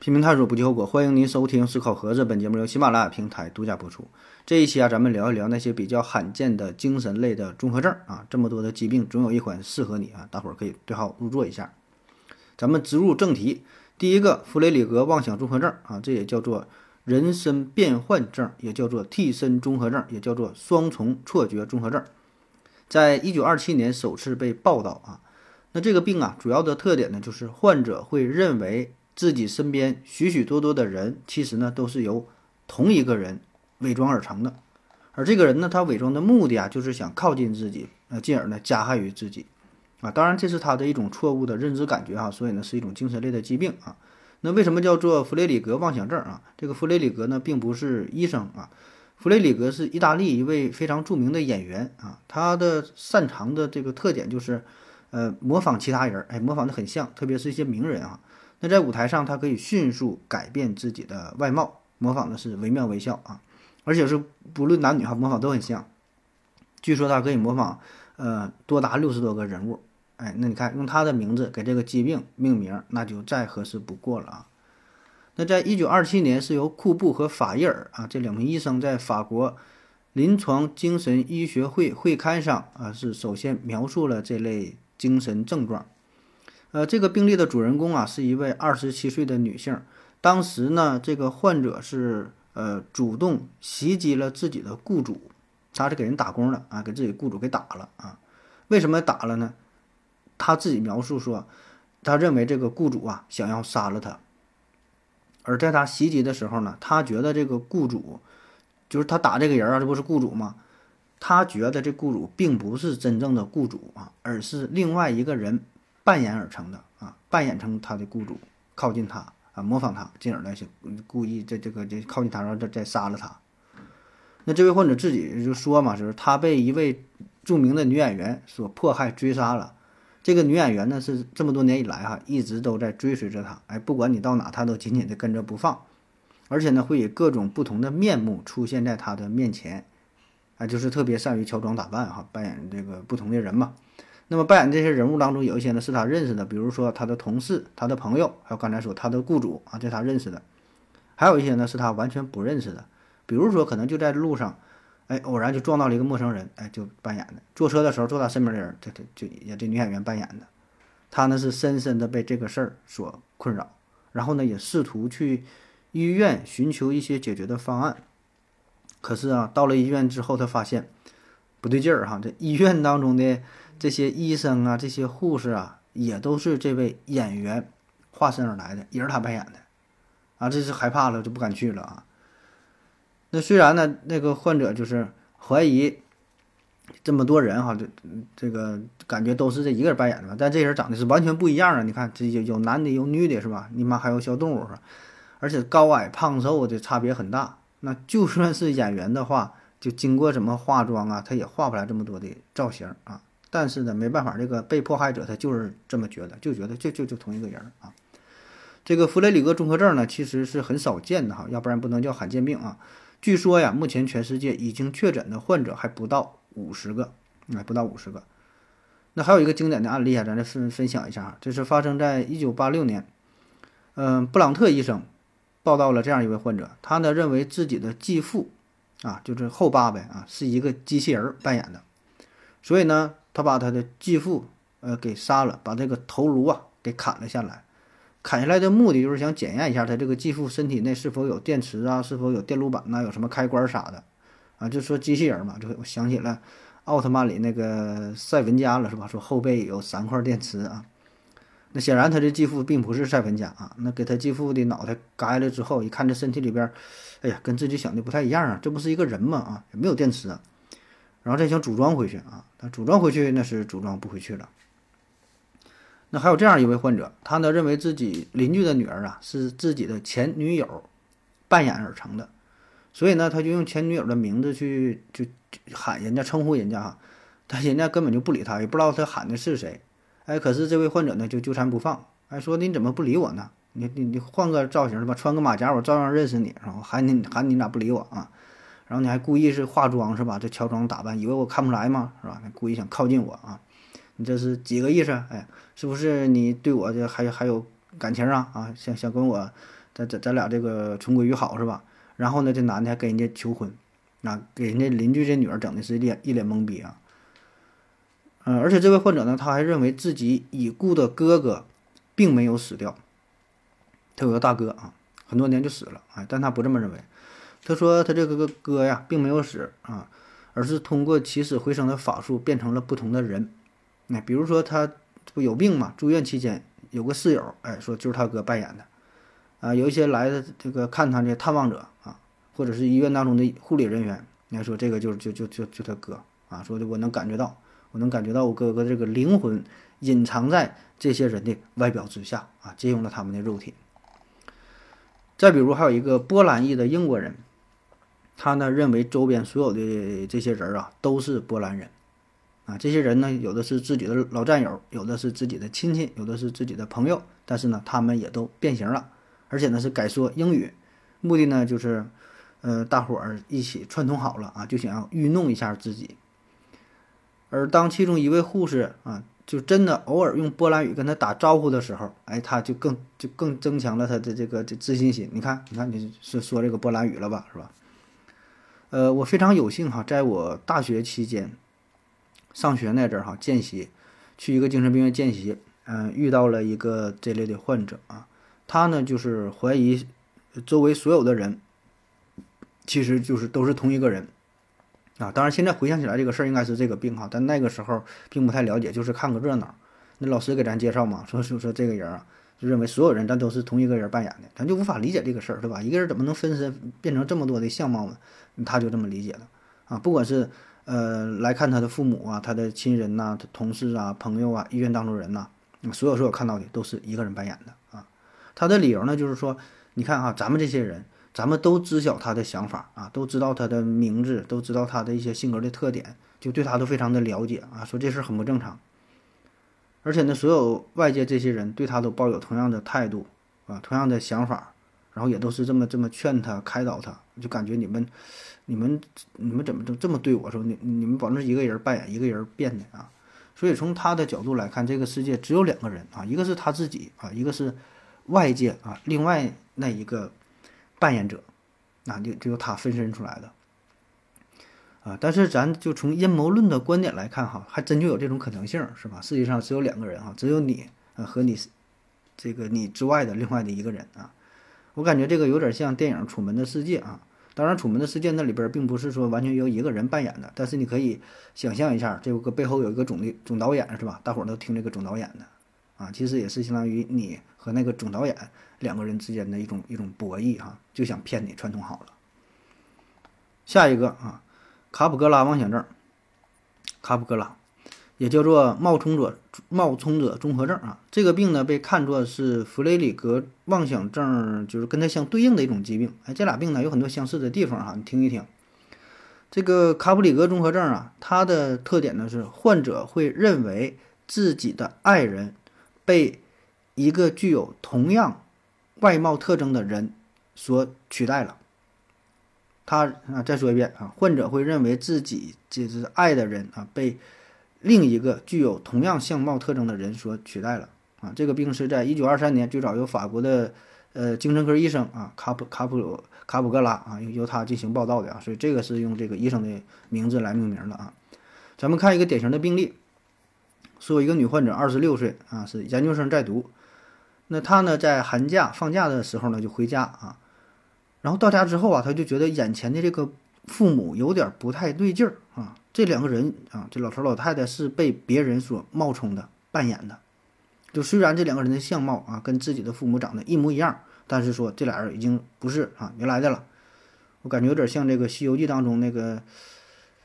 拼命探索不计后果，欢迎您收听《思考盒子》。本节目由喜马拉雅平台独家播出。这一期啊，咱们聊一聊那些比较罕见的精神类的综合症啊。这么多的疾病，总有一款适合你啊！大伙儿可以对号入座一下。咱们直入正题，第一个弗雷里格妄想综合症啊，这也叫做人身变换症，也叫做替身综合症，也叫做双重错觉综合症，在一九二七年首次被报道啊。那这个病啊，主要的特点呢，就是患者会认为。自己身边许许多多的人，其实呢都是由同一个人伪装而成的，而这个人呢，他伪装的目的啊，就是想靠近自己，呃，进而呢加害于自己，啊，当然这是他的一种错误的认知感觉哈，所以呢是一种精神类的疾病啊。那为什么叫做弗雷里格妄想症啊？这个弗雷里格呢并不是医生啊，弗雷里格是意大利一位非常著名的演员啊，他的擅长的这个特点就是，呃，模仿其他人，哎，模仿的很像，特别是一些名人啊。那在舞台上，他可以迅速改变自己的外貌，模仿的是惟妙惟肖啊，而且是不论男女哈，模仿都很像。据说他可以模仿呃多达六十多个人物，哎，那你看用他的名字给这个疾病命名，那就再合适不过了啊。那在一九二七年，是由库布和法伊尔啊这两名医生在法国临床精神医学会会刊上啊是首先描述了这类精神症状。呃，这个病例的主人公啊，是一位二十七岁的女性。当时呢，这个患者是呃主动袭击了自己的雇主，他是给人打工的啊，给自己雇主给打了啊。为什么打了呢？他自己描述说，他认为这个雇主啊想要杀了他。而在他袭击的时候呢，他觉得这个雇主就是他打这个人啊，这不是雇主吗？他觉得这雇主并不是真正的雇主啊，而是另外一个人。扮演而成的啊，扮演成他的雇主，靠近他啊，模仿他，进而呢是故意在这个这靠近他，然后再再杀了他。那这位患者自己就说嘛，就是他被一位著名的女演员所迫害追杀了。这个女演员呢是这么多年以来哈，一直都在追随着他，哎，不管你到哪，他都紧紧的跟着不放，而且呢会以各种不同的面目出现在他的面前，啊，就是特别善于乔装打扮哈，扮演这个不同的人嘛。那么扮演这些人物当中，有一些呢是他认识的，比如说他的同事、他的朋友，还有刚才说他的雇主啊，这他认识的；还有一些呢是他完全不认识的，比如说可能就在路上，哎，偶然就撞到了一个陌生人，哎，就扮演的；坐车的时候坐他身边的人，这这就也这女演员扮演的。他呢是深深的被这个事儿所困扰，然后呢也试图去医院寻求一些解决的方案。可是啊，到了医院之后，他发现不对劲儿哈，这医院当中的。这些医生啊，这些护士啊，也都是这位演员化身而来的，也是他扮演的，啊，这是害怕了就不敢去了啊。那虽然呢，那个患者就是怀疑这么多人哈，这这个感觉都是这一个人扮演的吧，但这人长得是完全不一样啊！你看，这有有男的有女的，是吧？你妈还有小动物是吧？而且高矮胖瘦的差别很大。那就算是演员的话，就经过什么化妆啊，他也画不来这么多的造型啊。但是呢，没办法，这个被迫害者他就是这么觉得，就觉得就就就同一个人啊。这个弗雷里格综合症呢，其实是很少见的哈，要不然不能叫罕见病啊。据说呀，目前全世界已经确诊的患者还不到五十个，哎，不到五十个。那还有一个经典的案例啊，咱再分分享一下这是发生在一九八六年，嗯，布朗特医生报道了这样一位患者，他呢认为自己的继父啊，就是后爸呗啊，是一个机器人扮演的，所以呢。他把他的继父，呃，给杀了，把这个头颅啊给砍了下来。砍下来的目的就是想检验一下他这个继父身体内是否有电池啊，是否有电路板呐，有什么开关啥的，啊，就说机器人嘛，就我想起了奥特曼里那个赛文加了，是吧？说后背有三块电池啊。那显然他的继父并不是赛文加啊。那给他继父的脑袋割了之后，一看这身体里边，哎呀，跟自己想的不太一样啊，这不是一个人吗？啊，也没有电池啊。然后再想组装回去啊，他组装回去那是组装不回去了。那还有这样一位患者，他呢认为自己邻居的女儿啊是自己的前女友扮演而成的，所以呢他就用前女友的名字去就喊人家称呼人家哈，但人家根本就不理他，也不知道他喊的是谁。哎，可是这位患者呢就纠缠不放，哎，说你怎么不理我呢？你你你换个造型吧？穿个马甲，我照样认识你，然后喊你喊你咋不理我啊？然后你还故意是化妆是吧？这乔装打扮，以为我看不出来吗？是吧？故意想靠近我啊？你这是几个意思？哎，是不是你对我这还还有感情啊？啊，想想跟我咱咱咱俩这个重归于好是吧？然后呢，这男的还跟人家求婚，啊，给人家邻居这女儿整的是一脸一脸懵逼啊。嗯，而且这位患者呢，他还认为自己已故的哥哥并没有死掉，他有个大哥啊，很多年就死了，哎，但他不这么认为。他说他这个个哥呀，并没有死啊，而是通过起死回生的法术变成了不同的人。那比如说他这不有病嘛，住院期间有个室友，哎，说就是他哥扮演的。啊，有一些来的这个看他的探望者啊，或者是医院当中的护理人员，你看说这个就是就就就就他哥啊，说的我能感觉到，我能感觉到我哥哥这个灵魂隐藏在这些人的外表之下啊，借用了他们的肉体。再比如还有一个波兰裔的英国人。他呢认为周边所有的这些人啊都是波兰人，啊，这些人呢有的是自己的老战友，有的是自己的亲戚，有的是自己的朋友，但是呢他们也都变形了，而且呢是改说英语，目的呢就是，呃，大伙儿一起串通好了啊，就想要愚弄一下自己。而当其中一位护士啊，就真的偶尔用波兰语跟他打招呼的时候，哎，他就更就更增强了他的这个这自信心。你看，你看你是说这个波兰语了吧，是吧？呃，我非常有幸哈，在我大学期间上学那阵儿哈，见习去一个精神病院见习，嗯，遇到了一个这类的患者啊，他呢就是怀疑周围所有的人其实就是都是同一个人啊。当然，现在回想起来这个事儿应该是这个病哈，但那个时候并不太了解，就是看个热闹。那老师给咱介绍嘛，说说说这个人啊。就认为所有人咱都是同一个人扮演的，咱就无法理解这个事儿，对吧？一个人怎么能分身变成这么多的相貌呢？他就这么理解的啊。不管是呃来看他的父母啊，他的亲人呐，同事啊，朋友啊，医院当中人呐，所有所有看到的都是一个人扮演的啊。他的理由呢，就是说，你看哈，咱们这些人，咱们都知晓他的想法啊，都知道他的名字，都知道他的一些性格的特点，就对他都非常的了解啊。说这事儿很不正常。而且呢，所有外界这些人对他都抱有同样的态度，啊，同样的想法，然后也都是这么这么劝他、开导他，就感觉你们、你们、你们怎么都这么对我说？你你们保证是一个人扮演一个人变的啊？所以从他的角度来看，这个世界只有两个人啊，一个是他自己啊，一个是外界啊，另外那一个扮演者，那就只有他分身出来的。啊，但是咱就从阴谋论的观点来看，哈，还真就有这种可能性，是吧？世界上只有两个人，啊，只有你，啊，和你这个你之外的另外的一个人啊。我感觉这个有点像电影《楚门的世界》啊。当然，《楚门的世界》那里边并不是说完全由一个人扮演的，但是你可以想象一下，这个背后有一个总的总导演，是吧？大伙儿都听这个总导演的啊，其实也是相当于你和那个总导演两个人之间的一种一种博弈，哈，就想骗你串通好了。下一个啊。卡普格拉妄想症，卡普格拉也叫做冒充者冒充者综合症啊。这个病呢，被看作是弗雷里格妄想症，就是跟它相对应的一种疾病。哎，这俩病呢有很多相似的地方哈，你听一听。这个卡普里格综合症啊，它的特点呢是患者会认为自己的爱人被一个具有同样外貌特征的人所取代了。他啊，再说一遍啊，患者会认为自己就是爱的人啊，被另一个具有同样相貌特征的人所取代了啊。这个病是在一九二三年最早由法国的呃精神科医生啊卡普卡普卡普格拉啊由他进行报道的啊，所以这个是用这个医生的名字来命名的啊。咱们看一个典型的病例，说一个女患者二十六岁啊，是研究生在读，那她呢在寒假放假的时候呢就回家啊。然后到家之后啊，她就觉得眼前的这个父母有点不太对劲儿啊。这两个人啊，这老头老太太是被别人所冒充的、扮演的。就虽然这两个人的相貌啊跟自己的父母长得一模一样，但是说这俩人已经不是啊原来的了。我感觉有点像这个《西游记》当中那个，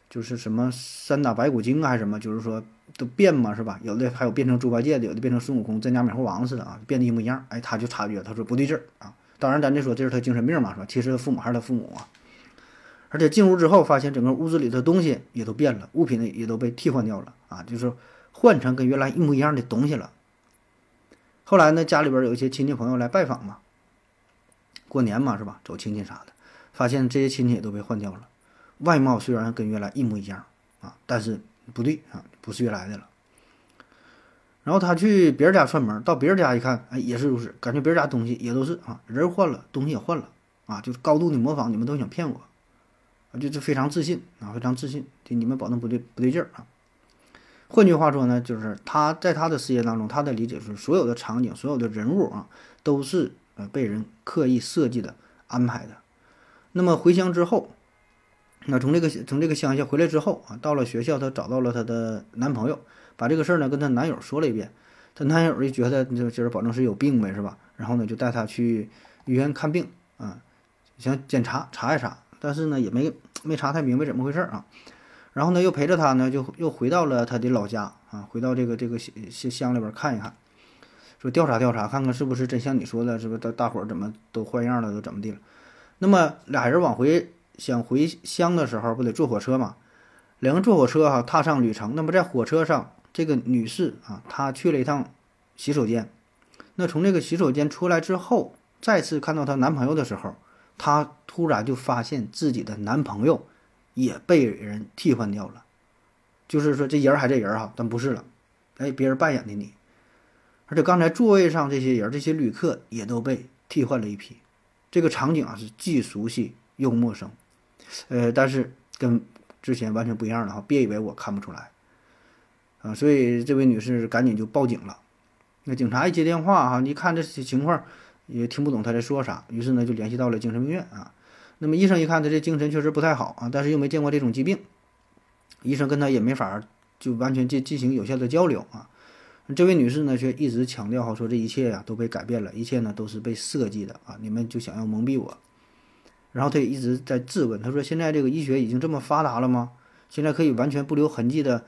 就是什么三打白骨精啊还是什么，就是说都变嘛，是吧？有的还有变成猪八戒的，有的变成孙悟空、真假美猴王似的啊，变得一模一样。哎，他就察觉，他说不对劲儿啊。当然，咱就说这是他精神病嘛，是吧？其实父母还是他父母啊。而且进屋之后，发现整个屋子里的东西也都变了，物品呢也都被替换掉了啊。就是换成跟原来一模一样的东西了。后来呢，家里边有一些亲戚朋友来拜访嘛，过年嘛是吧？走亲戚啥的，发现这些亲戚也都被换掉了，外貌虽然跟原来一模一样啊，但是不对啊，不是原来的了。然后他去别人家串门，到别人家一看，哎，也是如此，感觉别人家东西也都是啊，人换了，东西也换了啊，就是高度的模仿，你们都想骗我，就是非常自信啊，非常自信，就你们保证不对不对劲儿啊。换句话说呢，就是他在他的世界当中，他的理解是所有的场景、所有的人物啊，都是呃被人刻意设计的、安排的。那么回乡之后，那从这个从这个乡下回来之后啊，到了学校，她找到了她的男朋友，把这个事儿呢跟她男友说了一遍。她男友就觉得就就是保证是有病呗，是吧？然后呢就带她去医院看病啊，想检查查一查，但是呢也没没查太明白怎么回事儿啊。然后呢，又陪着他呢，就又回到了他的老家啊，回到这个这个乡乡里边看一看，说调查调查，看看是不是真像你说的，是不是大大伙儿怎么都换样了，都怎么地了？那么俩人往回想回乡的时候，不得坐火车嘛？两个坐火车哈，踏上旅程。那么在火车上，这个女士啊，她去了一趟洗手间。那从这个洗手间出来之后，再次看到她男朋友的时候，她突然就发现自己的男朋友。也被人替换掉了，就是说这人还这人哈，但不是了，哎，别人扮演的你，而且刚才座位上这些人，这些旅客也都被替换了一批，这个场景啊是既熟悉又陌生，呃，但是跟之前完全不一样了哈，别以为我看不出来，啊，所以这位女士赶紧就报警了，那警察一接电话哈，一看这情况也听不懂他在说啥，于是呢就联系到了精神病院啊。那么医生一看他这精神确实不太好啊，但是又没见过这种疾病，医生跟他也没法就完全进进行有效的交流啊。这位女士呢却一直强调哈说这一切呀都被改变了，一切呢都是被设计的啊，你们就想要蒙蔽我。然后他也一直在质问，他说现在这个医学已经这么发达了吗？现在可以完全不留痕迹的，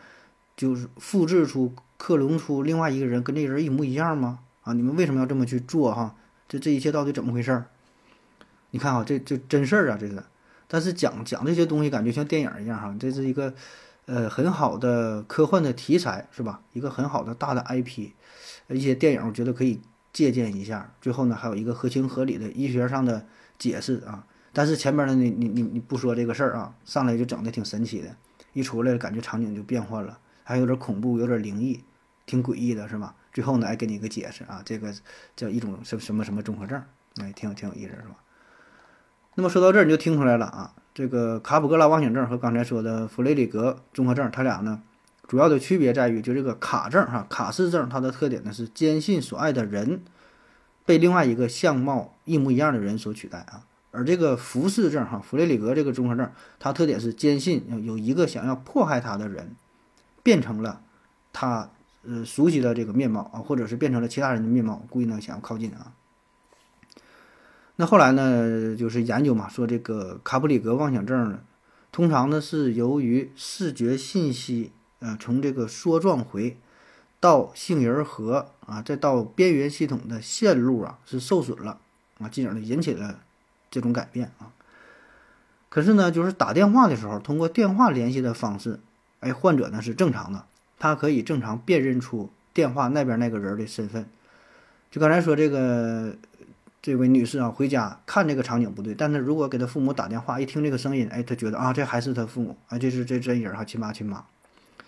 就是复制出克隆出另外一个人跟这人一模一样吗？啊，你们为什么要这么去做哈？这这一切到底怎么回事儿？你看啊，这这真事儿啊，这个，但是讲讲这些东西，感觉像电影一样哈。这是一个，呃，很好的科幻的题材，是吧？一个很好的大的 IP，一些电影我觉得可以借鉴一下。最后呢，还有一个合情合理的医学上的解释啊。但是前面呢，你你你你不说这个事儿啊，上来就整的挺神奇的，一出来感觉场景就变换了，还有点恐怖，有点灵异，挺诡异的，是吧？最后呢，还给你一个解释啊，这个叫一种什什么什么综合症，哎，挺有挺有意思，是吧？那么说到这儿，你就听出来了啊，这个卡普格拉妄想症和刚才说的弗雷里格综合症，它俩呢主要的区别在于，就这个卡症哈，卡氏症，它的特点呢是坚信所爱的人被另外一个相貌一模一样的人所取代啊，而这个福氏症哈，弗雷里格这个综合症，它特点是坚信有一个想要迫害他的人变成了他呃熟悉的这个面貌啊，或者是变成了其他人的面貌，故意呢想要靠近啊。那后来呢，就是研究嘛，说这个卡普里格妄想症呢，通常呢是由于视觉信息，呃，从这个梭状回到杏仁核啊，再到边缘系统的线路啊是受损了啊，进而呢引起了这种改变啊。可是呢，就是打电话的时候，通过电话联系的方式，哎，患者呢是正常的，他可以正常辨认出电话那边那个人的身份。就刚才说这个。这位女士啊，回家看这个场景不对，但是如果给她父母打电话，一听这个声音，哎，她觉得啊，这还是她父母，啊，这是这真人哈，亲妈亲妈，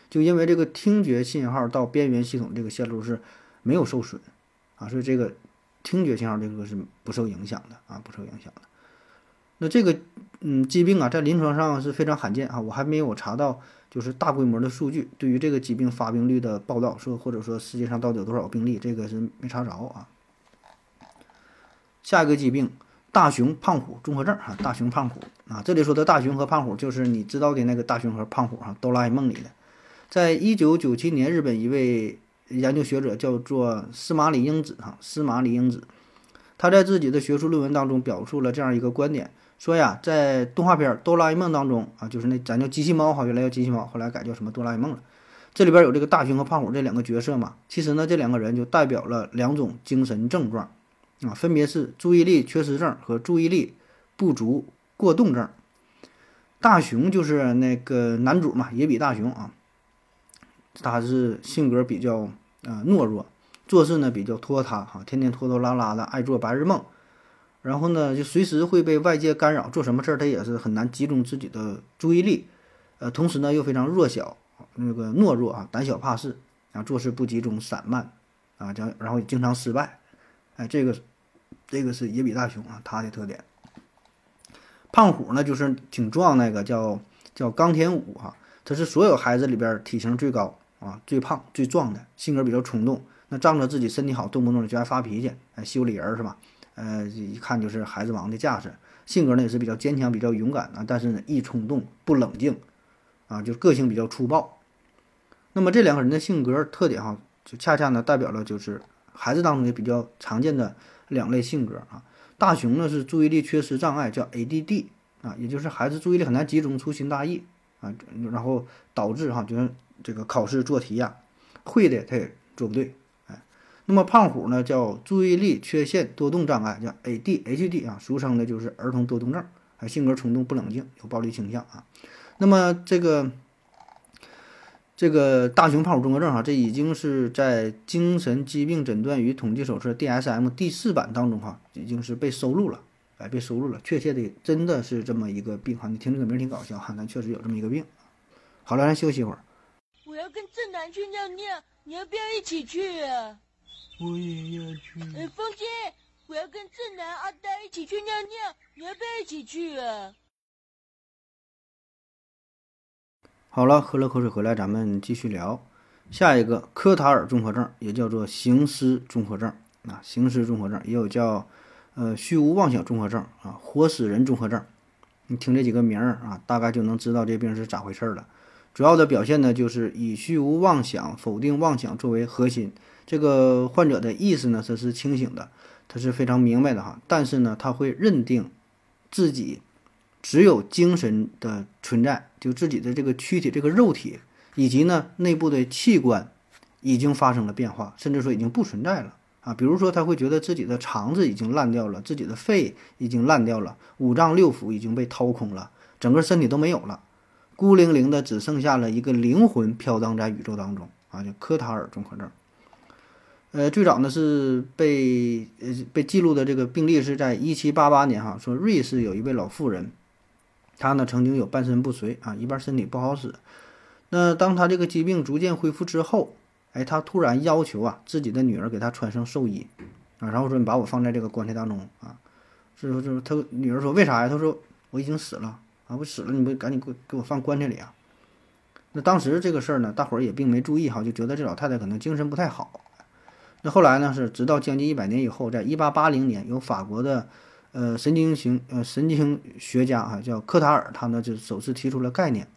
就因为这个听觉信号到边缘系统这个线路是没有受损啊，所以这个听觉信号这个是不受影响的啊，不受影响的。那这个嗯疾病啊，在临床上是非常罕见啊，我还没有查到就是大规模的数据对于这个疾病发病率的报道，说或者说世界上到底有多少病例，这个是没查着啊。下一个疾病，大熊胖虎综合症啊，大熊胖虎啊，这里说的大熊和胖虎就是你知道的那个大熊和胖虎哈，哆啦 A 梦里的。在一九九七年，日本一位研究学者叫做司马里英子哈，司马里英子，他在自己的学术论文当中表述了这样一个观点，说呀，在动画片哆啦 A 梦当中啊，就是那咱叫机器猫哈，原来叫机器猫，后来改叫什么哆啦 A 梦了。这里边有这个大熊和胖虎这两个角色嘛，其实呢，这两个人就代表了两种精神症状。啊，分别是注意力缺失症和注意力不足过动症。大熊就是那个男主嘛，也比大雄啊。他是性格比较呃懦弱，做事呢比较拖沓哈，天天拖拖拉拉的，爱做白日梦，然后呢就随时会被外界干扰，做什么事儿他也是很难集中自己的注意力，呃，同时呢又非常弱小，那个懦弱啊，胆小怕事，然后做事不集中，散漫啊，这样然后经常失败，哎，这个这个是野比大雄啊，他的特点。胖虎呢就是挺壮那个叫叫冈田武哈。他是所有孩子里边体型最高啊、最胖、最壮的，性格比较冲动。那仗着自己身体好，动不动就爱发脾气，哎，修理人是吧？呃，一看就是孩子王的架势。性格呢也是比较坚强、比较勇敢啊，但是呢易冲动、不冷静，啊，就个性比较粗暴。那么这两个人的性格特点哈，就恰恰呢代表了就是孩子当中也比较常见的两类性格啊。大雄呢是注意力缺失障碍，叫 ADD 啊，也就是孩子注意力很难集中，粗心大意。啊，然后导致哈，就是这个考试做题呀，会的他也做不对，那么胖虎呢叫注意力缺陷多动障碍，叫 ADHD 啊，俗称的就是儿童多动症，啊，性格冲动不冷静，有暴力倾向啊。那么这个这个大熊胖虎综合症哈，这已经是在精神疾病诊断与统计手册 DSM 第四版当中哈，已经是被收录了。哎，被收录了，确切的真的是这么一个病哈。你听这个名挺搞笑哈，但确实有这么一个病。好了，咱休息一会儿。我要跟正南去尿尿，你要不要一起去啊？我也要去。哎，风姐，我要跟正南、阿呆一起去尿尿，你要不要一起去啊？好了，喝了口水回来，咱们继续聊下一个科塔尔综合症，也叫做行尸综合症啊，行尸综合症也有叫。呃，虚无妄想综合症啊，活死人综合症，你听这几个名儿啊，大概就能知道这病是咋回事了。主要的表现呢，就是以虚无妄想、否定妄想作为核心。这个患者的意识呢，他是清醒的，他是非常明白的哈。但是呢，他会认定自己只有精神的存在，就自己的这个躯体、这个肉体以及呢内部的器官已经发生了变化，甚至说已经不存在了。啊，比如说他会觉得自己的肠子已经烂掉了，自己的肺已经烂掉了，五脏六腑已经被掏空了，整个身体都没有了，孤零零的只剩下了一个灵魂飘荡在宇宙当中啊，叫科塔尔综合症。呃，最早呢是被呃被记录的这个病例是在一七八八年哈，说瑞士有一位老妇人，她呢曾经有半身不遂啊，一半身体不好使，那当她这个疾病逐渐恢复之后。哎，她突然要求啊，自己的女儿给她穿上寿衣，啊，然后说你把我放在这个棺材当中啊，是说是她女儿说为啥呀？她说我已经死了啊，我死了，你不赶紧给给我放棺材里啊？那当时这个事儿呢，大伙儿也并没注意哈，就觉得这老太太可能精神不太好。那后来呢，是直到将近一百年以后，在一八八零年，由法国的呃神经型呃神经学家啊，叫科塔尔，他呢就首次提出了概念，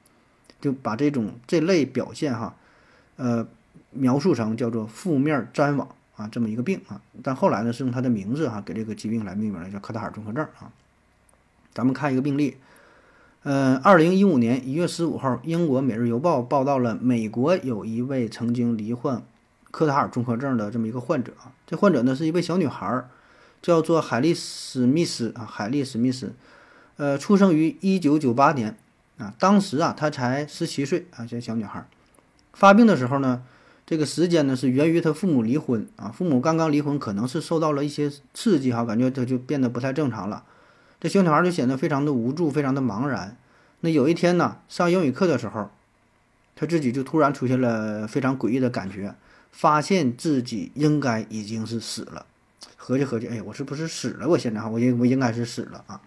就把这种这类表现哈，呃。描述成叫做负面粘网啊，这么一个病啊，但后来呢是用他的名字哈给这个疾病来命名了，叫科塔尔综合症啊。咱们看一个病例，呃，二零一五年一月十五号，英国《每日邮报》报道了美国有一位曾经罹患科塔尔综合症的这么一个患者啊，这患者呢是一位小女孩，叫做海莉史密斯啊，海莉史密斯，呃，出生于一九九八年啊，当时啊她才十七岁啊，这小女孩发病的时候呢。这个时间呢是源于她父母离婚啊，父母刚刚离婚，可能是受到了一些刺激哈，感觉她就变得不太正常了。这小女孩就显得非常的无助，非常的茫然。那有一天呢，上英语课的时候，她自己就突然出现了非常诡异的感觉，发现自己应该已经是死了。合计合计，哎，我是不是死了？我现在哈，我应我应该是死了啊。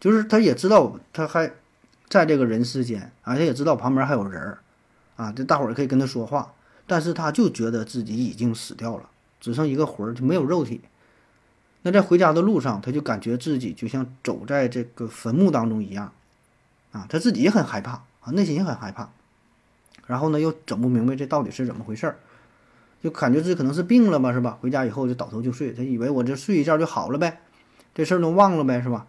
就是他也知道他还在这个人世间啊，他也知道旁边还有人儿啊，这大伙儿可以跟他说话。但是他就觉得自己已经死掉了，只剩一个魂儿，就没有肉体。那在回家的路上，他就感觉自己就像走在这个坟墓当中一样，啊，他自己也很害怕啊，内心也很害怕。然后呢，又整不明白这到底是怎么回事儿，就感觉自己可能是病了吧，是吧？回家以后就倒头就睡，他以为我这睡一觉就好了呗，这事儿都忘了呗，是吧？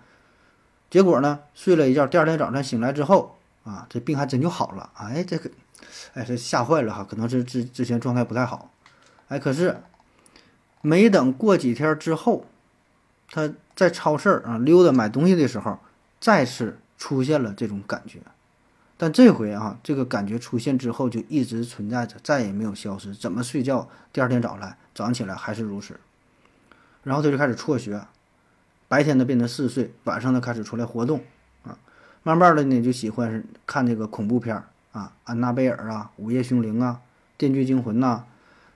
结果呢，睡了一觉，第二天早上醒来之后，啊，这病还真就好了，哎，这个。哎，这吓坏了哈，可能是之之前状态不太好，哎，可是没等过几天之后，他在超市啊溜达买东西的时候，再次出现了这种感觉。但这回啊，这个感觉出现之后就一直存在着，再也没有消失。怎么睡觉，第二天早来，早上起来还是如此。然后他就开始辍学，白天呢变成嗜睡，晚上呢开始出来活动啊。慢慢的呢就喜欢看这个恐怖片啊，安娜贝尔啊，午夜凶铃啊，电锯惊魂呐、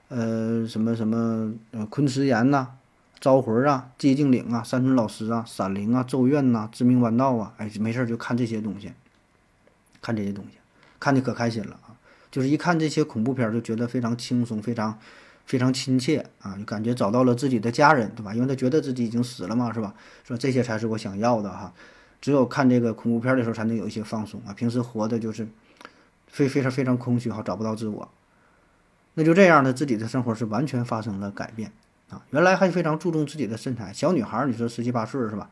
呃什么什么呃昆池岩呐、招魂啊、寂静岭啊、山村老师啊、闪灵啊、咒怨呐、致命弯道啊，哎没事就看这些东西。看这些东西，看的可开心了啊！就是一看这些恐怖片，就觉得非常轻松，非常非常亲切啊，就感觉找到了自己的家人，对吧？因为他觉得自己已经死了嘛，是吧？说这些才是我想要的哈。只有看这个恐怖片的时候，才能有一些放松啊。平时活的就是非非常非常空虚哈，找不到自我。那就这样，呢自己的生活是完全发生了改变啊！原来还非常注重自己的身材，小女孩，你说十七八岁是吧？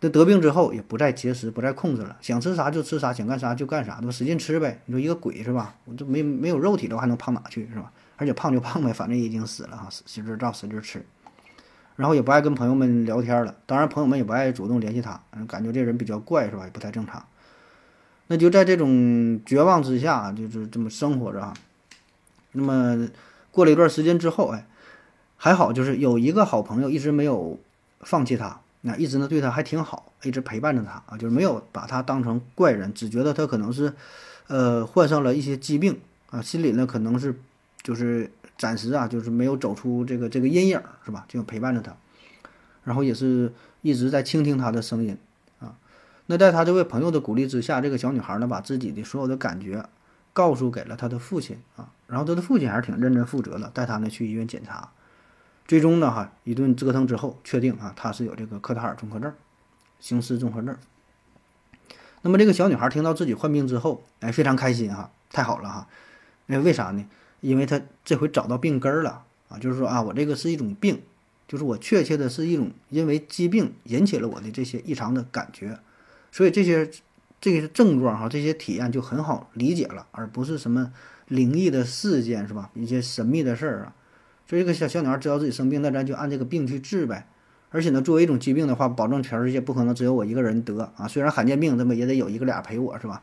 这得病之后也不再节食，不再控制了，想吃啥就吃啥，想干啥就干啥，都使劲吃呗。你说一个鬼是吧？我这没没有肉体的话，还能胖哪去是吧？而且胖就胖呗，反正已经死了哈，使劲造，使劲吃。然后也不爱跟朋友们聊天了，当然朋友们也不爱主动联系他，感觉这人比较怪是吧？也不太正常。那就在这种绝望之下，就是这么生活着哈。那么过了一段时间之后，哎，还好就是有一个好朋友一直没有放弃他。那一直呢对他还挺好，一直陪伴着他啊，就是没有把他当成怪人，只觉得他可能是，呃，患上了一些疾病啊，心里呢可能是就是暂时啊，就是没有走出这个这个阴影，是吧？就陪伴着他，然后也是一直在倾听他的声音啊。那在他这位朋友的鼓励之下，这个小女孩呢把自己的所有的感觉告诉给了他的父亲啊，然后他的父亲还是挺认真负责的，带他呢去医院检查。最终呢，哈一顿折腾之后，确定啊，他是有这个科塔尔综合症，刑事综合症。那么这个小女孩听到自己患病之后，哎，非常开心哈，太好了哈。哎，为啥呢？因为她这回找到病根儿了啊，就是说啊，我这个是一种病，就是我确切的是一种因为疾病引起了我的这些异常的感觉，所以这些这些症状哈，这些体验就很好理解了，而不是什么灵异的事件是吧？一些神秘的事儿啊。所以，这个小小女孩知道自己生病，那咱就按这个病去治呗。而且呢，作为一种疾病的话，保证全世界不可能只有我一个人得啊。虽然罕见病，那么也得有一个俩陪我是吧？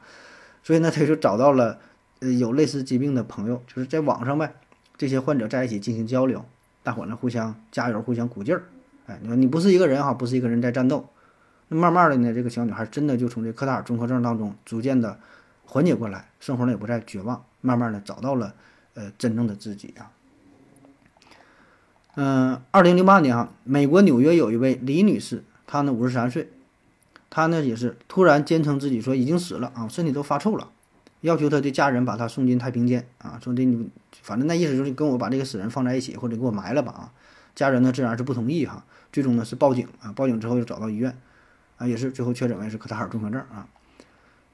所以呢，他就找到了呃有类似疾病的朋友，就是在网上呗，这些患者在一起进行交流，大伙呢互相加油，互相鼓劲儿。哎，你说你不是一个人哈，不是一个人在战斗。那慢慢的呢，这个小女孩真的就从这科塔尔综合症当中逐渐的缓解过来，生活呢也不再绝望，慢慢的找到了呃真正的自己啊。嗯，二零零八年啊，美国纽约有一位李女士，她呢五十三岁，她呢也是突然坚称自己说已经死了啊，身体都发臭了，要求她的家人把她送进太平间啊，说的你反正那意思就是跟我把这个死人放在一起，或者给我埋了吧啊。家人呢自然是不同意哈，最终呢是报警啊，报警之后又找到医院，啊也是最后确诊为是科塔尔综合症啊。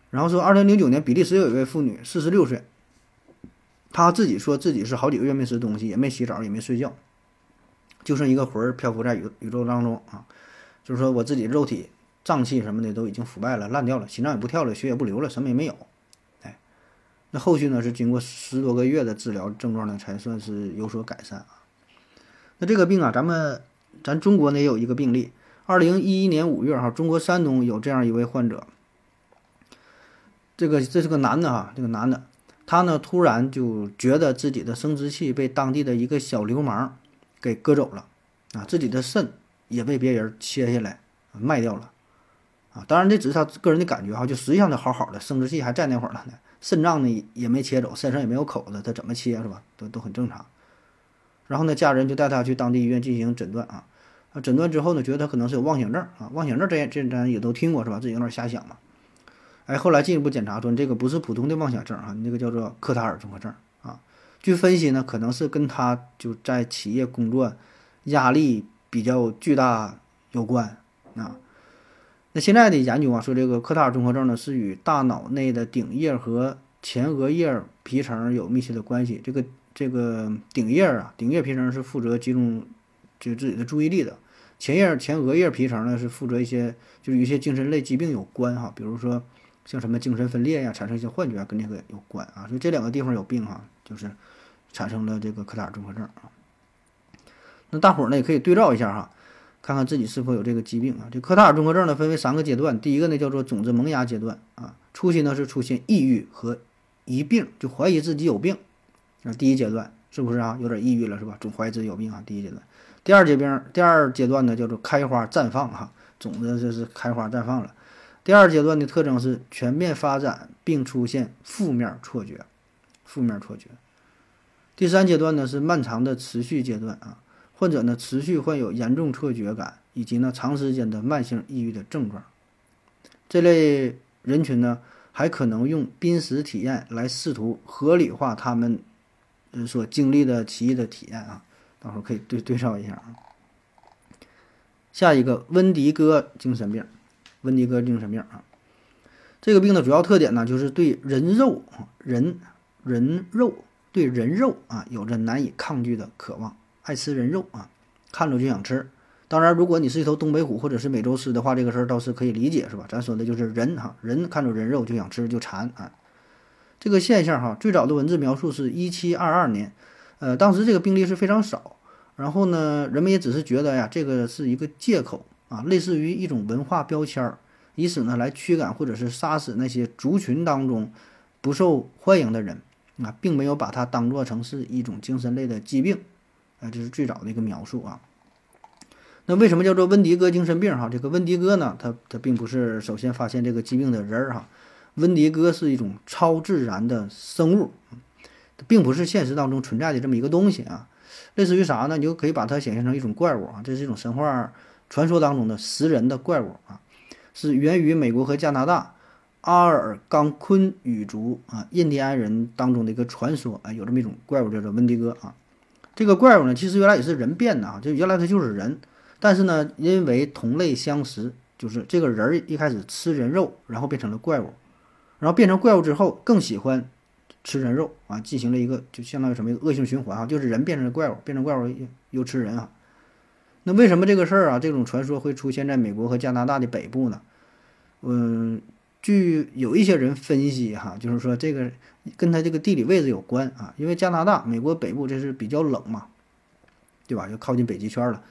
然后说二零零九年比利时有一位妇女四十六岁，她自己说自己是好几个月没吃东西，也没洗澡，也没睡觉。就剩一个魂儿漂浮在宇宇宙当中啊，就是说我自己肉体脏器什么的都已经腐败了、烂掉了，心脏也不跳了，血也不流了，什么也没有。哎，那后续呢是经过十多个月的治疗，症状呢才算是有所改善啊。那这个病啊，咱们咱中国呢也有一个病例，二零一一年五月哈，中国山东有这样一位患者，这个这是个男的哈，这个男的他呢突然就觉得自己的生殖器被当地的一个小流氓。给割走了，啊，自己的肾也被别人切下来卖掉了，啊，当然这只是他个人的感觉哈，就实际上他好好的，生殖器还在那会儿呢，肾脏呢也没切走，身上也没有口子，他怎么切是吧？都都很正常。然后呢，家人就带他去当地医院进行诊断啊，啊，诊断之后呢，觉得他可能是有妄想症啊，妄想症这这咱也都听过是吧？自己有点瞎想嘛。哎，后来进一步检查说，你这个不是普通的妄想症啊，你这个叫做科塔尔综合症。据分析呢，可能是跟他就在企业工作压力比较巨大有关啊。那现在的研究啊，说这个科塔尔综合症呢，是与大脑内的顶叶和前额叶皮层有密切的关系。这个这个顶叶啊，顶叶皮层是负责集中就自己的注意力的，前叶前额叶皮层呢是负责一些就是一些精神类疾病有关哈，比如说像什么精神分裂呀，产生一些幻觉跟这个有关啊。所以这两个地方有病哈，就是。产生了这个科塔尔综合症啊，那大伙儿呢也可以对照一下哈，看看自己是否有这个疾病啊。这科塔尔综合症呢分为三个阶段，第一个呢叫做种子萌芽阶段啊，初期呢是出现抑郁和疑病，就怀疑自己有病。啊，第一阶段是不是啊？有点抑郁了是吧？总怀疑自己有病啊。第一阶段，第二阶段，第二阶段呢叫做开花绽放哈，种子这是开花绽放了。第二阶段的特征是全面发展并出现负面错觉，负面错觉。第三阶段呢是漫长的持续阶段啊，患者呢持续患有严重错觉感以及呢长时间的慢性抑郁的症状。这类人群呢还可能用濒死体验来试图合理化他们所经历的奇异的体验啊，到时候可以对对照一下啊。下一个温迪戈精神病，温迪戈精神病啊，这个病的主要特点呢就是对人肉啊人人肉。对人肉啊有着难以抗拒的渴望，爱吃人肉啊，看着就想吃。当然，如果你是一头东北虎或者是美洲狮的话，这个事儿倒是可以理解，是吧？咱说的就是人哈，人看着人肉就想吃就馋啊。这个现象哈，最早的文字描述是一七二二年，呃，当时这个病例是非常少。然后呢，人们也只是觉得呀，这个是一个借口啊，类似于一种文化标签儿，以此呢来驱赶或者是杀死那些族群当中不受欢迎的人。啊，并没有把它当做成是一种精神类的疾病，啊，这是最早的一个描述啊。那为什么叫做温迪哥精神病？哈，这个温迪哥呢，他他并不是首先发现这个疾病的人儿哈。温迪哥是一种超自然的生物，它并不是现实当中存在的这么一个东西啊。类似于啥呢？你就可以把它想象成一种怪物啊，这是一种神话传说当中的食人的怪物啊，是源于美国和加拿大。阿尔冈昆语族啊，印第安人当中的一个传说啊，有这么一种怪物叫做温迪哥啊。这个怪物呢，其实原来也是人变的啊，就原来它就是人，但是呢，因为同类相食，就是这个人儿一开始吃人肉，然后变成了怪物，然后变成怪物之后更喜欢吃人肉啊，进行了一个就相当于什么一个恶性循环啊，就是人变成了怪物，变成怪物又吃人啊。那为什么这个事儿啊，这种传说会出现在美国和加拿大的北部呢？嗯。据有一些人分析，哈，就是说这个跟它这个地理位置有关啊，因为加拿大、美国北部这是比较冷嘛，对吧？就靠近北极圈了。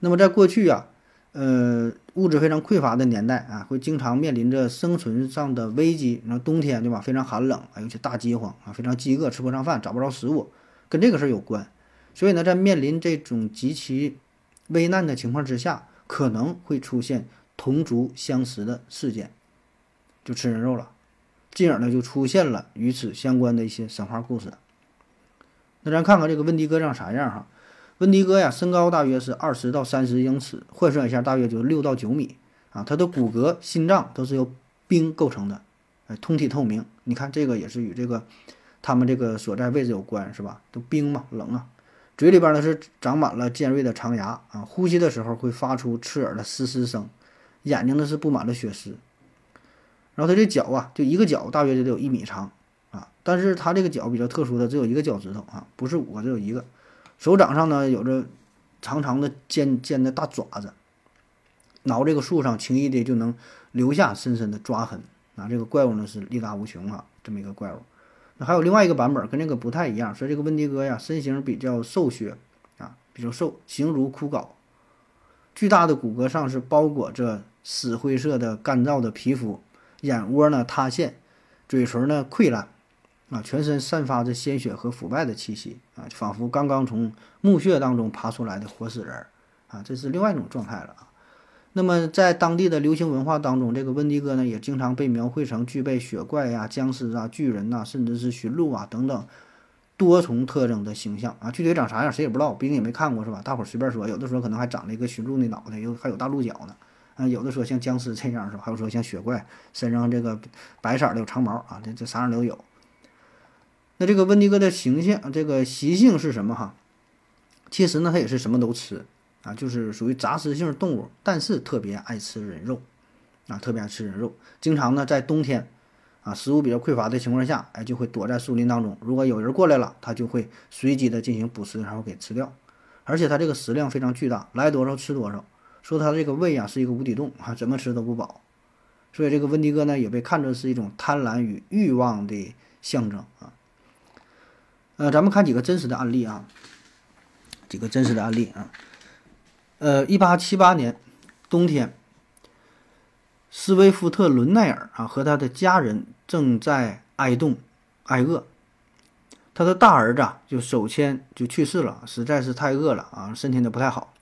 那么在过去啊，呃，物质非常匮乏的年代啊，会经常面临着生存上的危机。然后冬天，对吧？非常寒冷啊，尤其大饥荒啊，非常饥饿，吃不上饭，找不着食物，跟这个事儿有关。所以呢，在面临这种极其危难的情况之下，可能会出现同族相食的事件。就吃人肉了，进而呢就出现了与此相关的一些神话故事。那咱看看这个温迪哥长啥样哈？温迪哥呀，身高大约是二十到三十英尺，换算一下大约就是六到九米啊。他的骨骼、心脏都是由冰构成的，哎，通体透明。你看这个也是与这个他们这个所在位置有关是吧？都冰嘛，冷啊。嘴里边呢是长满了尖锐的长牙啊，呼吸的时候会发出刺耳的嘶嘶声，眼睛呢是布满了血丝。然后它这脚啊，就一个脚大约就得有一米长啊，但是它这个脚比较特殊的，只有一个脚趾头啊，不是五个，只有一个。手掌上呢有着长长的尖尖的大爪子，挠这个树上轻易的就能留下深深的抓痕啊。这个怪物呢是力大无穷啊，这么一个怪物。那还有另外一个版本跟这个不太一样，说这个温迪哥呀身形比较瘦削啊，比较瘦，形如枯槁，巨大的骨骼上是包裹着死灰色的干燥的皮肤。眼窝呢塌陷，嘴唇呢溃烂，啊，全身散发着鲜血和腐败的气息，啊，仿佛刚刚从墓穴当中爬出来的活死人，啊，这是另外一种状态了啊。那么在当地的流行文化当中，这个温迪哥呢也经常被描绘成具备雪怪呀、僵尸啊、巨人呐，甚至是驯鹿啊等等多重特征的形象啊。具体长啥样谁也不知道，毕竟也没看过是吧？大伙儿随便说，有的时候可能还长了一个驯鹿的脑袋，有还有大鹿角呢。啊，有的说像僵尸这样是吧？还有说像雪怪，身上这个白色的有长毛啊，这这啥样都有。那这个温迪哥的形象，这个习性是什么哈？其实呢，它也是什么都吃啊，就是属于杂食性动物，但是特别爱吃人肉啊，特别爱吃人肉。经常呢，在冬天啊，食物比较匮乏的情况下，哎，就会躲在树林当中。如果有人过来了，它就会随机的进行捕食，然后给吃掉。而且它这个食量非常巨大，来多少吃多少。说他这个胃啊是一个无底洞啊，怎么吃都不饱，所以这个温迪哥呢也被看作是一种贪婪与欲望的象征啊。呃，咱们看几个真实的案例啊，几个真实的案例啊。呃，一八七八年冬天，斯威夫特·伦奈尔啊和他的家人正在挨冻、挨饿。他的大儿子啊就首先就去世了，实在是太饿了啊，身体都不太好。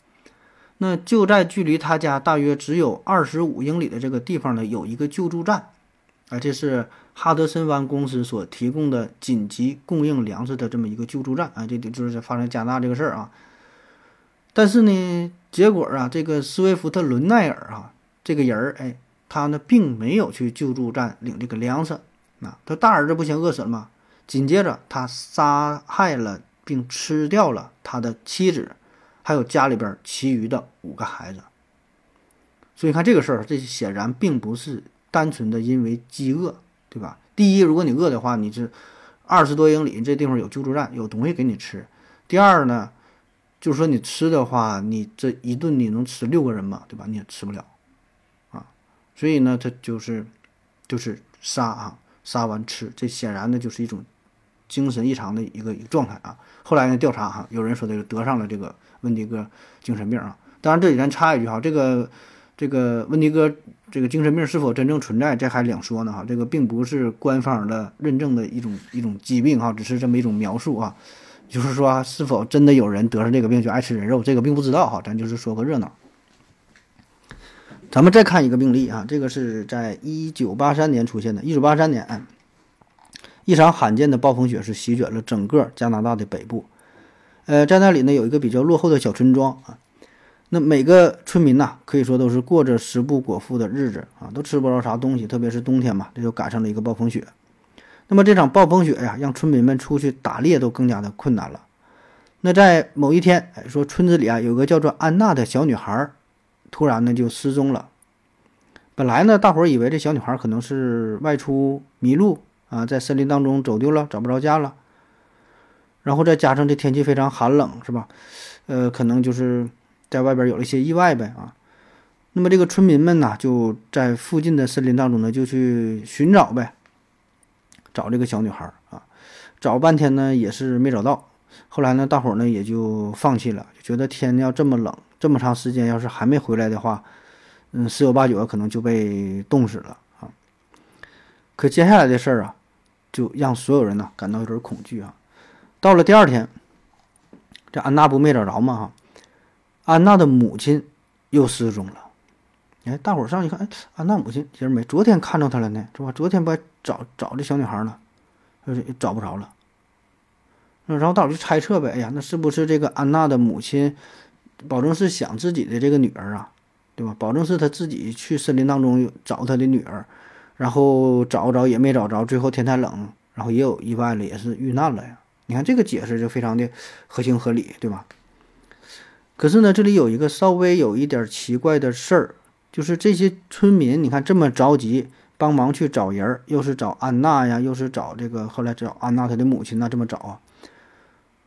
那就在距离他家大约只有二十五英里的这个地方呢，有一个救助站，啊，这是哈德森湾公司所提供的紧急供应粮食的这么一个救助站啊，这就是发生加拿大这个事儿啊。但是呢，结果啊，这个斯威夫特·伦奈尔啊，这个人儿，哎，他呢并没有去救助站领这个粮食，啊，他大儿子不行饿死了吗？紧接着，他杀害了并吃掉了他的妻子，还有家里边其余的五个孩子。所以看这个事儿，这显然并不是单纯的因为饥饿，对吧？第一，如果你饿的话，你是二十多英里这地方有救助站，有东西给你吃；第二呢，就是说你吃的话，你这一顿你能吃六个人吗？对吧？你也吃不了啊。所以呢，他就是就是杀啊，杀完吃，这显然呢就是一种。精神异常的一个一个状态啊！后来呢，调查哈，有人说这个得上了这个温迪哥精神病啊。当然，这里咱插一句哈，这个这个温迪哥这个精神病是否真正存在，这还两说呢哈。这个并不是官方的认证的一种一种疾病哈，只是这么一种描述啊。就是说，是否真的有人得上这个病就爱吃人肉，这个并不知道哈。咱就是说个热闹。咱们再看一个病例啊，这个是在一九八三年出现的，一九八三年。一场罕见的暴风雪是席卷了整个加拿大的北部，呃，在那里呢有一个比较落后的小村庄啊，那每个村民呐可以说都是过着食不果腹的日子啊，都吃不着啥东西，特别是冬天嘛，这就赶上了一个暴风雪。那么这场暴风雪呀，让村民们出去打猎都更加的困难了。那在某一天，哎，说村子里啊有个叫做安娜的小女孩，突然呢就失踪了。本来呢，大伙儿以为这小女孩可能是外出迷路。啊，在森林当中走丢了，找不着家了。然后再加上这天气非常寒冷，是吧？呃，可能就是在外边有了一些意外呗啊。那么这个村民们呢，就在附近的森林当中呢，就去寻找呗，找这个小女孩啊。找半天呢，也是没找到。后来呢，大伙呢也就放弃了，觉得天要这么冷，这么长时间，要是还没回来的话，嗯，十有八九可能就被冻死了啊。可接下来的事儿啊。就让所有人呢感到有点恐惧啊！到了第二天，这安娜不没找着吗？哈，安娜的母亲又失踪了。哎，大伙儿上去看，哎，安娜母亲今儿没？昨天看着她了呢，是吧？昨天不还找找这小女孩呢，就是找不着了。然后大伙儿就猜测呗，哎呀，那是不是这个安娜的母亲，保证是想自己的这个女儿啊，对吧？保证是她自己去森林当中找她的女儿。然后找找也没找着，最后天太冷，然后也有意外了，也是遇难了呀。你看这个解释就非常的合情合理，对吧？可是呢，这里有一个稍微有一点奇怪的事儿，就是这些村民，你看这么着急帮忙去找人，又是找安娜呀，又是找这个后来找安娜她的母亲呐，这么找啊，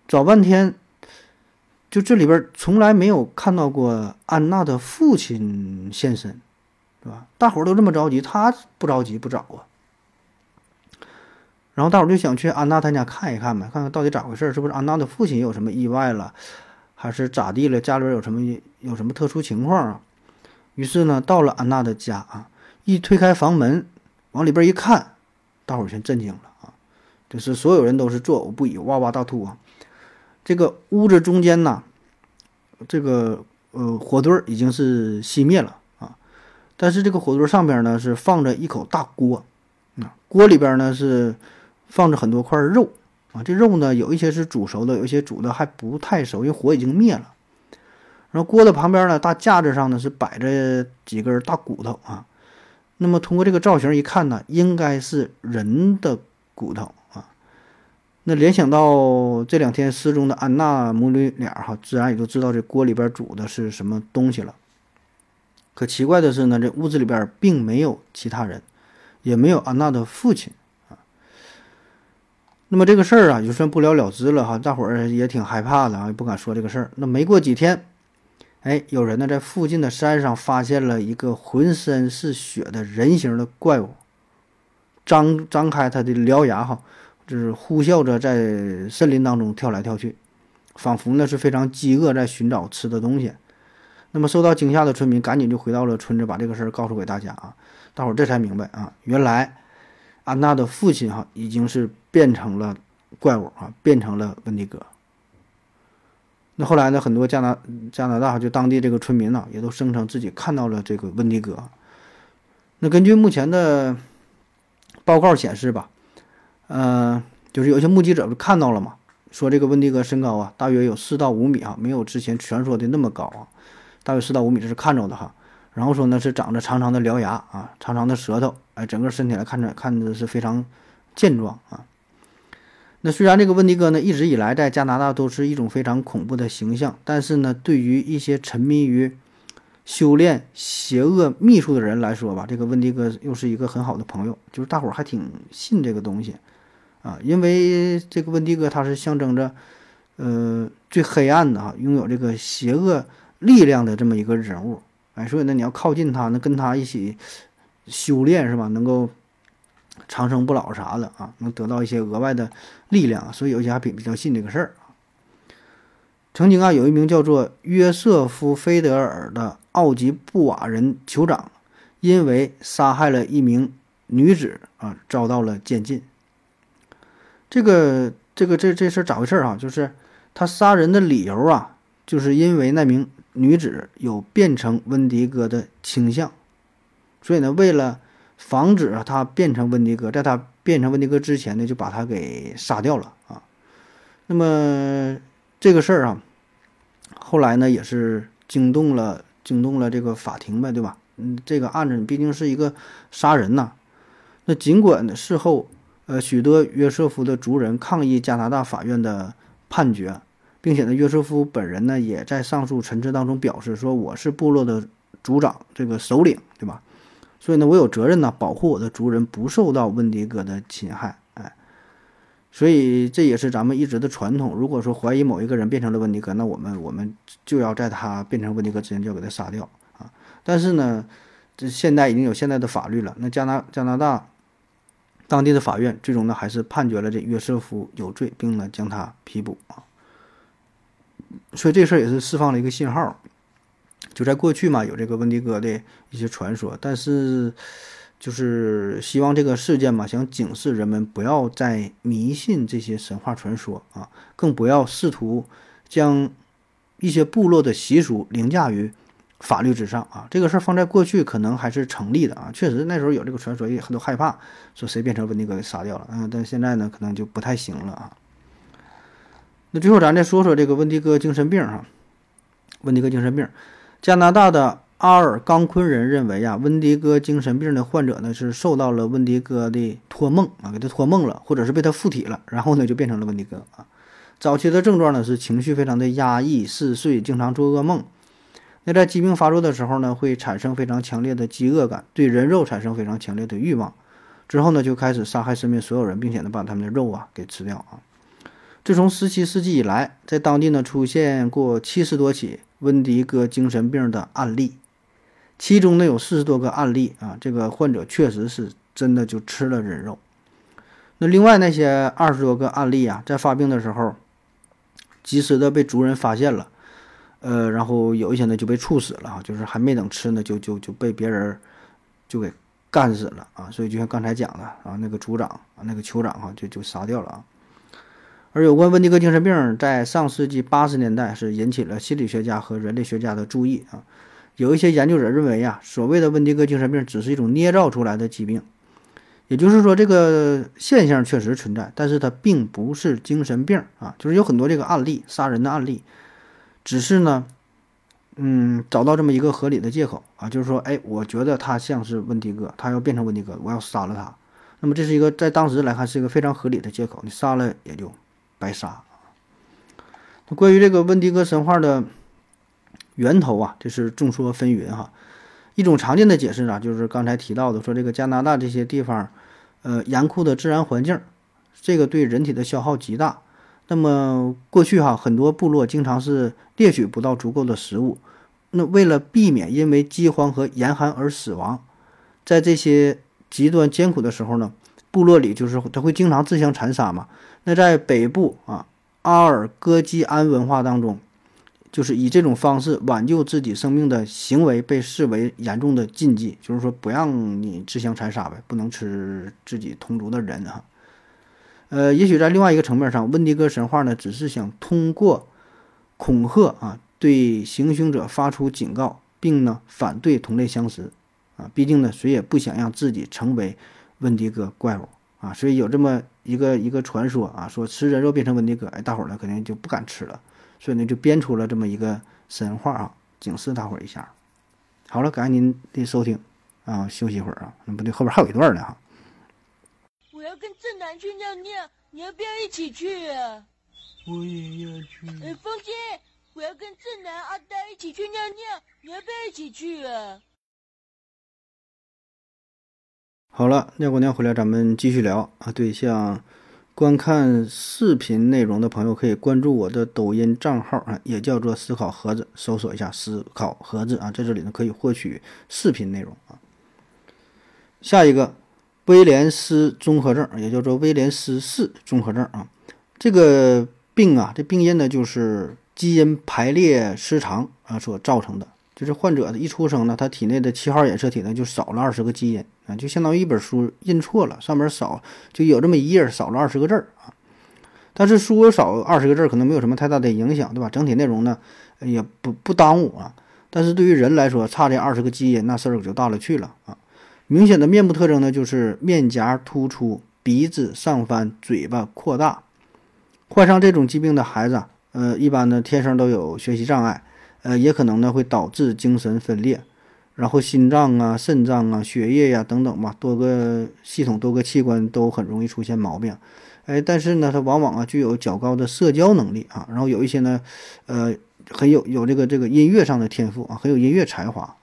找半天，就这里边从来没有看到过安娜的父亲现身。是吧？大伙儿都这么着急，他不着急不找啊。然后大伙儿就想去安娜他家看一看呗，看看到底咋回事，是不是安娜的父亲有什么意外了，还是咋地了？家里边有什么有什么特殊情况啊？于是呢，到了安娜的家啊，一推开房门，往里边一看，大伙儿全震惊了啊！就是所有人都是作呕不已，哇哇大吐啊！这个屋子中间呢，这个呃火堆已经是熄灭了啊。但是这个火堆上边呢是放着一口大锅，啊，锅里边呢是放着很多块肉，啊，这肉呢有一些是煮熟的，有一些煮的还不太熟，因为火已经灭了。然后锅的旁边呢，大架子上呢是摆着几根大骨头啊。那么通过这个造型一看呢，应该是人的骨头啊。那联想到这两天失踪的安娜母女俩哈，自然也就知道这锅里边煮的是什么东西了。可奇怪的是呢，这屋子里边并没有其他人，也没有安娜的父亲。那么这个事儿啊，就算不了了之了哈。大伙儿也挺害怕的啊，也不敢说这个事儿。那没过几天，哎，有人呢在附近的山上发现了一个浑身是血的人形的怪物，张张开它的獠牙哈，就是呼啸着在森林当中跳来跳去，仿佛呢是非常饥饿，在寻找吃的东西。那么受到惊吓的村民赶紧就回到了村子，把这个事儿告诉给大家啊。大伙儿这才明白啊，原来安娜的父亲哈已经是变成了怪物啊，变成了温迪哥。那后来呢，很多加拿加拿大就当地这个村民呢，也都声称自己看到了这个温迪哥。那根据目前的报告显示吧，呃，就是有些目击者不看到了嘛，说这个温迪哥身高啊，大约有四到五米啊，没有之前传说的那么高啊，大约四到五米，这是看着的哈。然后说呢，是长着长长的獠牙啊，长长的舌头，哎，整个身体来看着看着是非常健壮啊。那虽然这个温迪哥呢，一直以来在加拿大都是一种非常恐怖的形象，但是呢，对于一些沉迷于修炼邪恶秘术的人来说吧，这个温迪哥又是一个很好的朋友，就是大伙儿还挺信这个东西啊，因为这个温迪哥他是象征着呃最黑暗的哈，拥有这个邪恶力量的这么一个人物，哎，所以呢，你要靠近他，那跟他一起修炼是吧？能够。长生不老啥的啊，能得到一些额外的力量，所以有些还比比较信这个事儿曾经啊，有一名叫做约瑟夫·菲德尔的奥吉布瓦人酋长，因为杀害了一名女子啊，遭到了监禁。这个这个这这事儿咋回事啊？就是他杀人的理由啊，就是因为那名女子有变成温迪哥的倾向，所以呢，为了。防止，他变成温迪哥，在他变成温迪哥之前呢，就把他给杀掉了啊。那么这个事儿啊，后来呢也是惊动了惊动了这个法庭呗，对吧？嗯，这个案子毕竟是一个杀人呐。那尽管事后呃许多约瑟夫的族人抗议加拿大法院的判决，并且呢约瑟夫本人呢也在上诉陈词当中表示说，我是部落的族长，这个首领，对吧？所以呢，我有责任呢，保护我的族人不受到温迪哥的侵害。哎，所以这也是咱们一直的传统。如果说怀疑某一个人变成了温迪哥，那我们我们就要在他变成温迪哥之前就要给他杀掉啊。但是呢，这现在已经有现在的法律了。那加拿加拿大当地的法院最终呢，还是判决了这约瑟夫有罪，并呢将他批捕啊。所以这事儿也是释放了一个信号。就在过去嘛，有这个温迪哥的一些传说，但是就是希望这个事件嘛，想警示人们不要再迷信这些神话传说啊，更不要试图将一些部落的习俗凌驾于法律之上啊。这个事儿放在过去可能还是成立的啊，确实那时候有这个传说，也很多害怕说谁变成温迪哥给杀掉了啊，但现在呢，可能就不太行了啊。那最后咱再说说这个温迪哥精神病哈，温迪哥精神病。加拿大的阿尔冈昆人认为呀，温迪哥精神病的患者呢是受到了温迪哥的托梦啊，给他托梦了，或者是被他附体了，然后呢就变成了温迪哥啊。早期的症状呢是情绪非常的压抑、嗜睡、经常做噩梦。那在疾病发作的时候呢，会产生非常强烈的饥饿感，对人肉产生非常强烈的欲望。之后呢，就开始杀害身边所有人，并且呢把他们的肉啊给吃掉啊。自从17世纪以来，在当地呢出现过七十多起。温迪哥精神病的案例，其中呢有四十多个案例啊，这个患者确实是真的就吃了人肉。那另外那些二十多个案例啊，在发病的时候，及时的被族人发现了，呃，然后有一些呢就被处死了啊，就是还没等吃呢，就就就被别人就给干死了啊。所以就像刚才讲的啊，那个族长啊，那个酋长哈，就就杀掉了啊。而有关温迪格精神病，在上世纪八十年代是引起了心理学家和人类学家的注意啊。有一些研究者认为呀，所谓的温迪格精神病只是一种捏造出来的疾病，也就是说，这个现象确实存在，但是它并不是精神病啊。就是有很多这个案例，杀人的案例，只是呢，嗯，找到这么一个合理的借口啊，就是说，哎，我觉得他像是温迪格，他要变成温迪格，我要杀了他。那么这是一个在当时来看是一个非常合理的借口，你杀了也就。白杀那关于这个温迪格神话的源头啊，这是众说纷纭哈。一种常见的解释啊，就是刚才提到的，说这个加拿大这些地方，呃，严酷的自然环境，这个对人体的消耗极大。那么过去哈，很多部落经常是猎取不到足够的食物，那为了避免因为饥荒和严寒而死亡，在这些极端艰苦的时候呢，部落里就是他会经常自相残杀嘛。那在北部啊，阿尔戈基安文化当中，就是以这种方式挽救自己生命的行为被视为严重的禁忌，就是说不让你自相残杀呗，不能吃自己同族的人啊。呃，也许在另外一个层面上，温迪格神话呢，只是想通过恐吓啊，对行凶者发出警告，并呢反对同类相食啊。毕竟呢，谁也不想让自己成为温迪哥怪物啊。所以有这么一个一个传说啊，说吃人肉变成温迪哥，哎，大伙儿呢肯定就不敢吃了。所以呢，就编出了这么一个神话啊，警示大伙儿一下。好了，感谢您的收听啊，休息一会儿啊，那不对，后边还有一段呢哈。我要跟正南去尿尿，你要不要一起去啊？我也要去。哎，风心，我要跟正南、阿呆一起去尿尿，你要不要一起去啊？好了，尿过尿回来，咱们继续聊啊。对，像观看视频内容的朋友，可以关注我的抖音账号啊，也叫做“思考盒子”，搜索一下“思考盒子”啊，在这里呢可以获取视频内容啊。下一个。威廉斯综合症，也叫做威廉斯氏综合症啊，这个病啊，这病因呢就是基因排列失常啊所造成的。就是患者一出生呢，他体内的七号染色体呢就少了二十个基因啊，就相当于一本书印错了，上面少就有这么一页少了二十个字儿啊。但是书少二十个字儿可能没有什么太大的影响，对吧？整体内容呢也不不耽误啊。但是对于人来说，差这二十个基因，那事儿可就大了去了啊。明显的面部特征呢，就是面颊突出、鼻子上翻、嘴巴扩大。患上这种疾病的孩子，呃，一般呢天生都有学习障碍，呃，也可能呢会导致精神分裂，然后心脏啊、肾脏啊、血液呀等等吧，多个系统、多个器官都很容易出现毛病。哎，但是呢，它往往啊具有较高的社交能力啊，然后有一些呢，呃，很有有这个这个音乐上的天赋啊，很有音乐才华。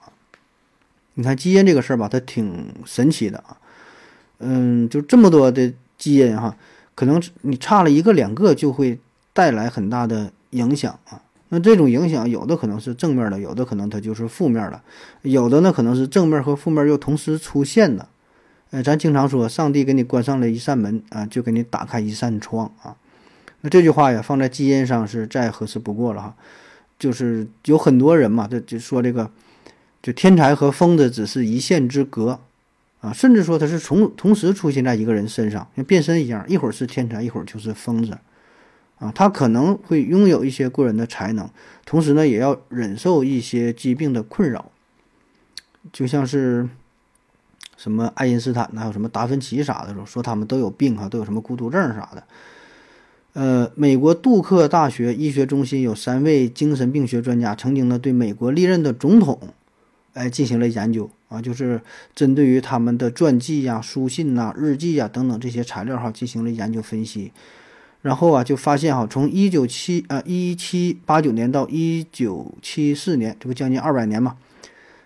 你看基因这个事儿吧，它挺神奇的啊，嗯，就这么多的基因哈，可能你差了一个两个就会带来很大的影响啊。那这种影响有的可能是正面的，有的可能它就是负面的，有的呢可能是正面和负面又同时出现的。呃，咱经常说，上帝给你关上了一扇门啊，就给你打开一扇窗啊。那这句话呀，放在基因上是再合适不过了哈。就是有很多人嘛，就就说这个。就天才和疯子只是一线之隔，啊，甚至说他是从同时出现在一个人身上，像变身一样，一会儿是天才，一会儿就是疯子，啊，他可能会拥有一些过人的才能，同时呢，也要忍受一些疾病的困扰，就像是什么爱因斯坦还有什么达芬奇啥的，说他们都有病啊，都有什么孤独症啥的。呃，美国杜克大学医学中心有三位精神病学专家，曾经呢对美国历任的总统。哎，进行了研究啊，就是针对于他们的传记呀、书信呐、日记呀等等这些材料哈，进行了研究分析，然后啊，就发现哈，从一九七啊一七八九年到一九七四年，这不将近二百年嘛，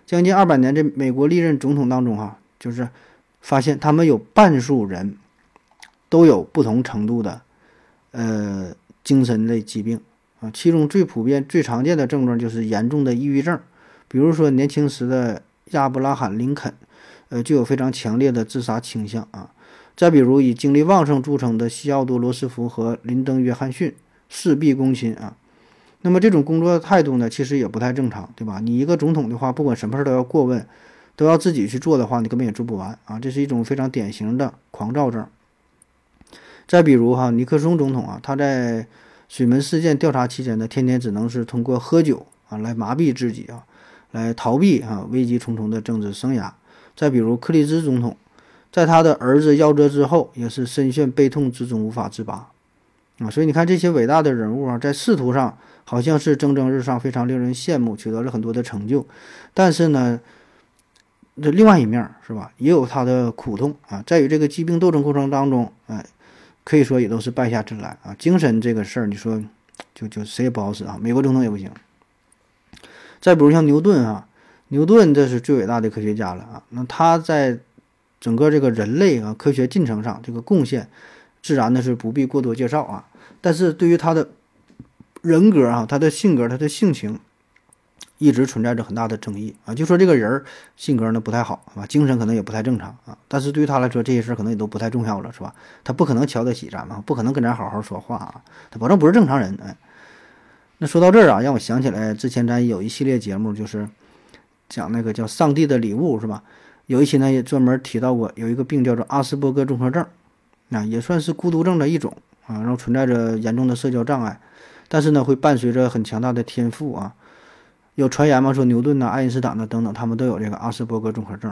将近二百年这美国历任总统当中哈，就是发现他们有半数人都有不同程度的呃精神类疾病啊，其中最普遍、最常见的症状就是严重的抑郁症。比如说，年轻时的亚伯拉罕·林肯，呃，就有非常强烈的自杀倾向啊。再比如，以精力旺盛著称的西奥多·罗斯福和林登·约翰逊，事必躬亲啊。那么，这种工作态度呢，其实也不太正常，对吧？你一个总统的话，不管什么事都要过问，都要自己去做的话，你根本也做不完啊。这是一种非常典型的狂躁症。再比如哈，尼克松总统啊，他在水门事件调查期间呢，天天只能是通过喝酒啊来麻痹自己啊。来逃避啊危机重重的政治生涯。再比如克里兹总统，在他的儿子夭折之后，也是深陷悲痛之中无法自拔啊。所以你看这些伟大的人物啊，在仕途上好像是蒸蒸日上，非常令人羡慕，取得了很多的成就。但是呢，这另外一面是吧，也有他的苦痛啊。在与这个疾病斗争过程当中，哎，可以说也都是败下阵来啊。精神这个事儿，你说就就谁也不好使啊。美国总统也不行。再比如像牛顿啊，牛顿这是最伟大的科学家了啊。那他在整个这个人类啊科学进程上这个贡献，自然呢是不必过多介绍啊。但是对于他的人格啊，他的性格，他的性情，一直存在着很大的争议啊。就说这个人儿性格呢不太好，啊？精神可能也不太正常啊。但是对于他来说，这些事儿可能也都不太重要了，是吧？他不可能瞧得起咱们，不可能跟咱好好说话啊。他保证不是正常人，哎。那说到这儿啊，让我想起来之前咱有一系列节目，就是讲那个叫《上帝的礼物》，是吧？有一期呢也专门提到过，有一个病叫做阿斯伯格综合症，啊，也算是孤独症的一种啊，然后存在着严重的社交障碍，但是呢会伴随着很强大的天赋啊。有传言嘛，说牛顿呐、爱因斯坦呐等等，他们都有这个阿斯伯格综合症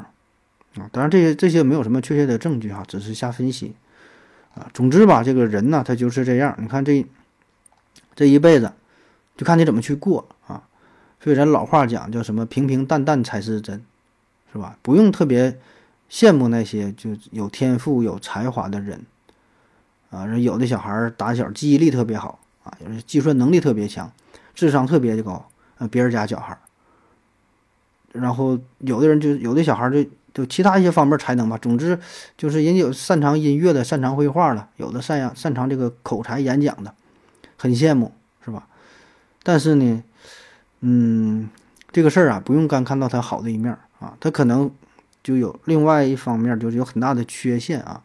啊。当然这些这些没有什么确切的证据哈，只是瞎分析啊。总之吧，这个人呢他就是这样，你看这这一辈子。就看你怎么去过啊，所以咱老话讲叫什么平平淡淡才是真，是吧？不用特别羡慕那些就有天赋有才华的人啊，有的小孩打小记忆力特别好啊，有的计算能力特别强，智商特别的高啊，别人家小孩。然后有的人就有的小孩就就其他一些方面才能吧，总之就是人家有擅长音乐的，擅长绘画的，有的擅长擅长这个口才演讲的，很羡慕，是吧？但是呢，嗯，这个事儿啊，不用干看到他好的一面啊，他可能就有另外一方面，就是有很大的缺陷啊。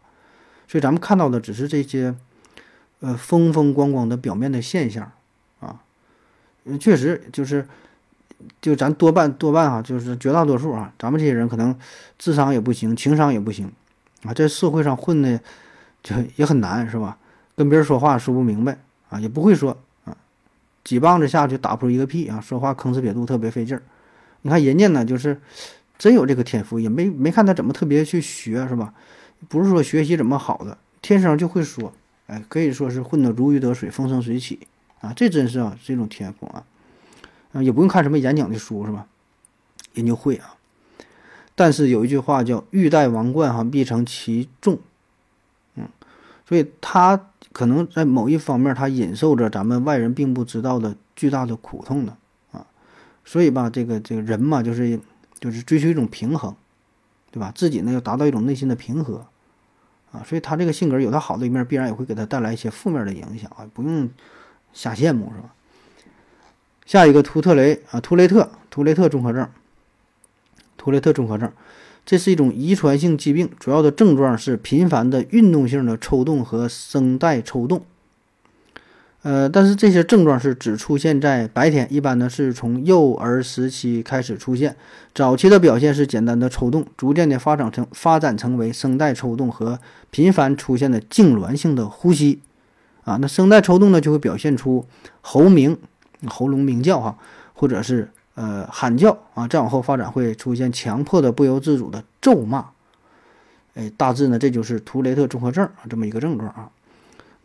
所以咱们看到的只是这些，呃，风风光光的表面的现象啊。确实就是，就咱多半多半哈，就是绝大多数啊，咱们这些人可能智商也不行，情商也不行啊，在社会上混的就也很难，是吧？跟别人说话说不明白啊，也不会说啊。几棒子下去打不出一个屁啊！说话吭哧瘪肚，特别费劲儿。你看人家呢，就是真有这个天赋，也没没看他怎么特别去学，是吧？不是说学习怎么好的，天生就会说，哎，可以说是混得如鱼得水，风生水起啊！这真是啊，这种天赋啊，啊，也不用看什么演讲的书，是吧？人就会啊。但是有一句话叫“欲戴王冠，哈，必承其重”，嗯，所以他。可能在某一方面，他忍受着咱们外人并不知道的巨大的苦痛的啊，所以吧，这个这个人嘛，就是就是追求一种平衡，对吧？自己呢要达到一种内心的平和啊，所以他这个性格有他好的一面，必然也会给他带来一些负面的影响啊，不用瞎羡慕是吧？下一个图特雷啊，图雷特图雷特综合症，图雷特综合症。这是一种遗传性疾病，主要的症状是频繁的运动性的抽动和声带抽动。呃，但是这些症状是只出现在白天，一般呢是从幼儿时期开始出现。早期的表现是简单的抽动，逐渐的发展成发展成为声带抽动和频繁出现的痉挛性的呼吸。啊，那声带抽动呢就会表现出喉鸣、喉咙鸣叫哈，或者是。呃，喊叫啊，再往后发展会出现强迫的、不由自主的咒骂，哎，大致呢，这就是图雷特综合症啊这么一个症状啊。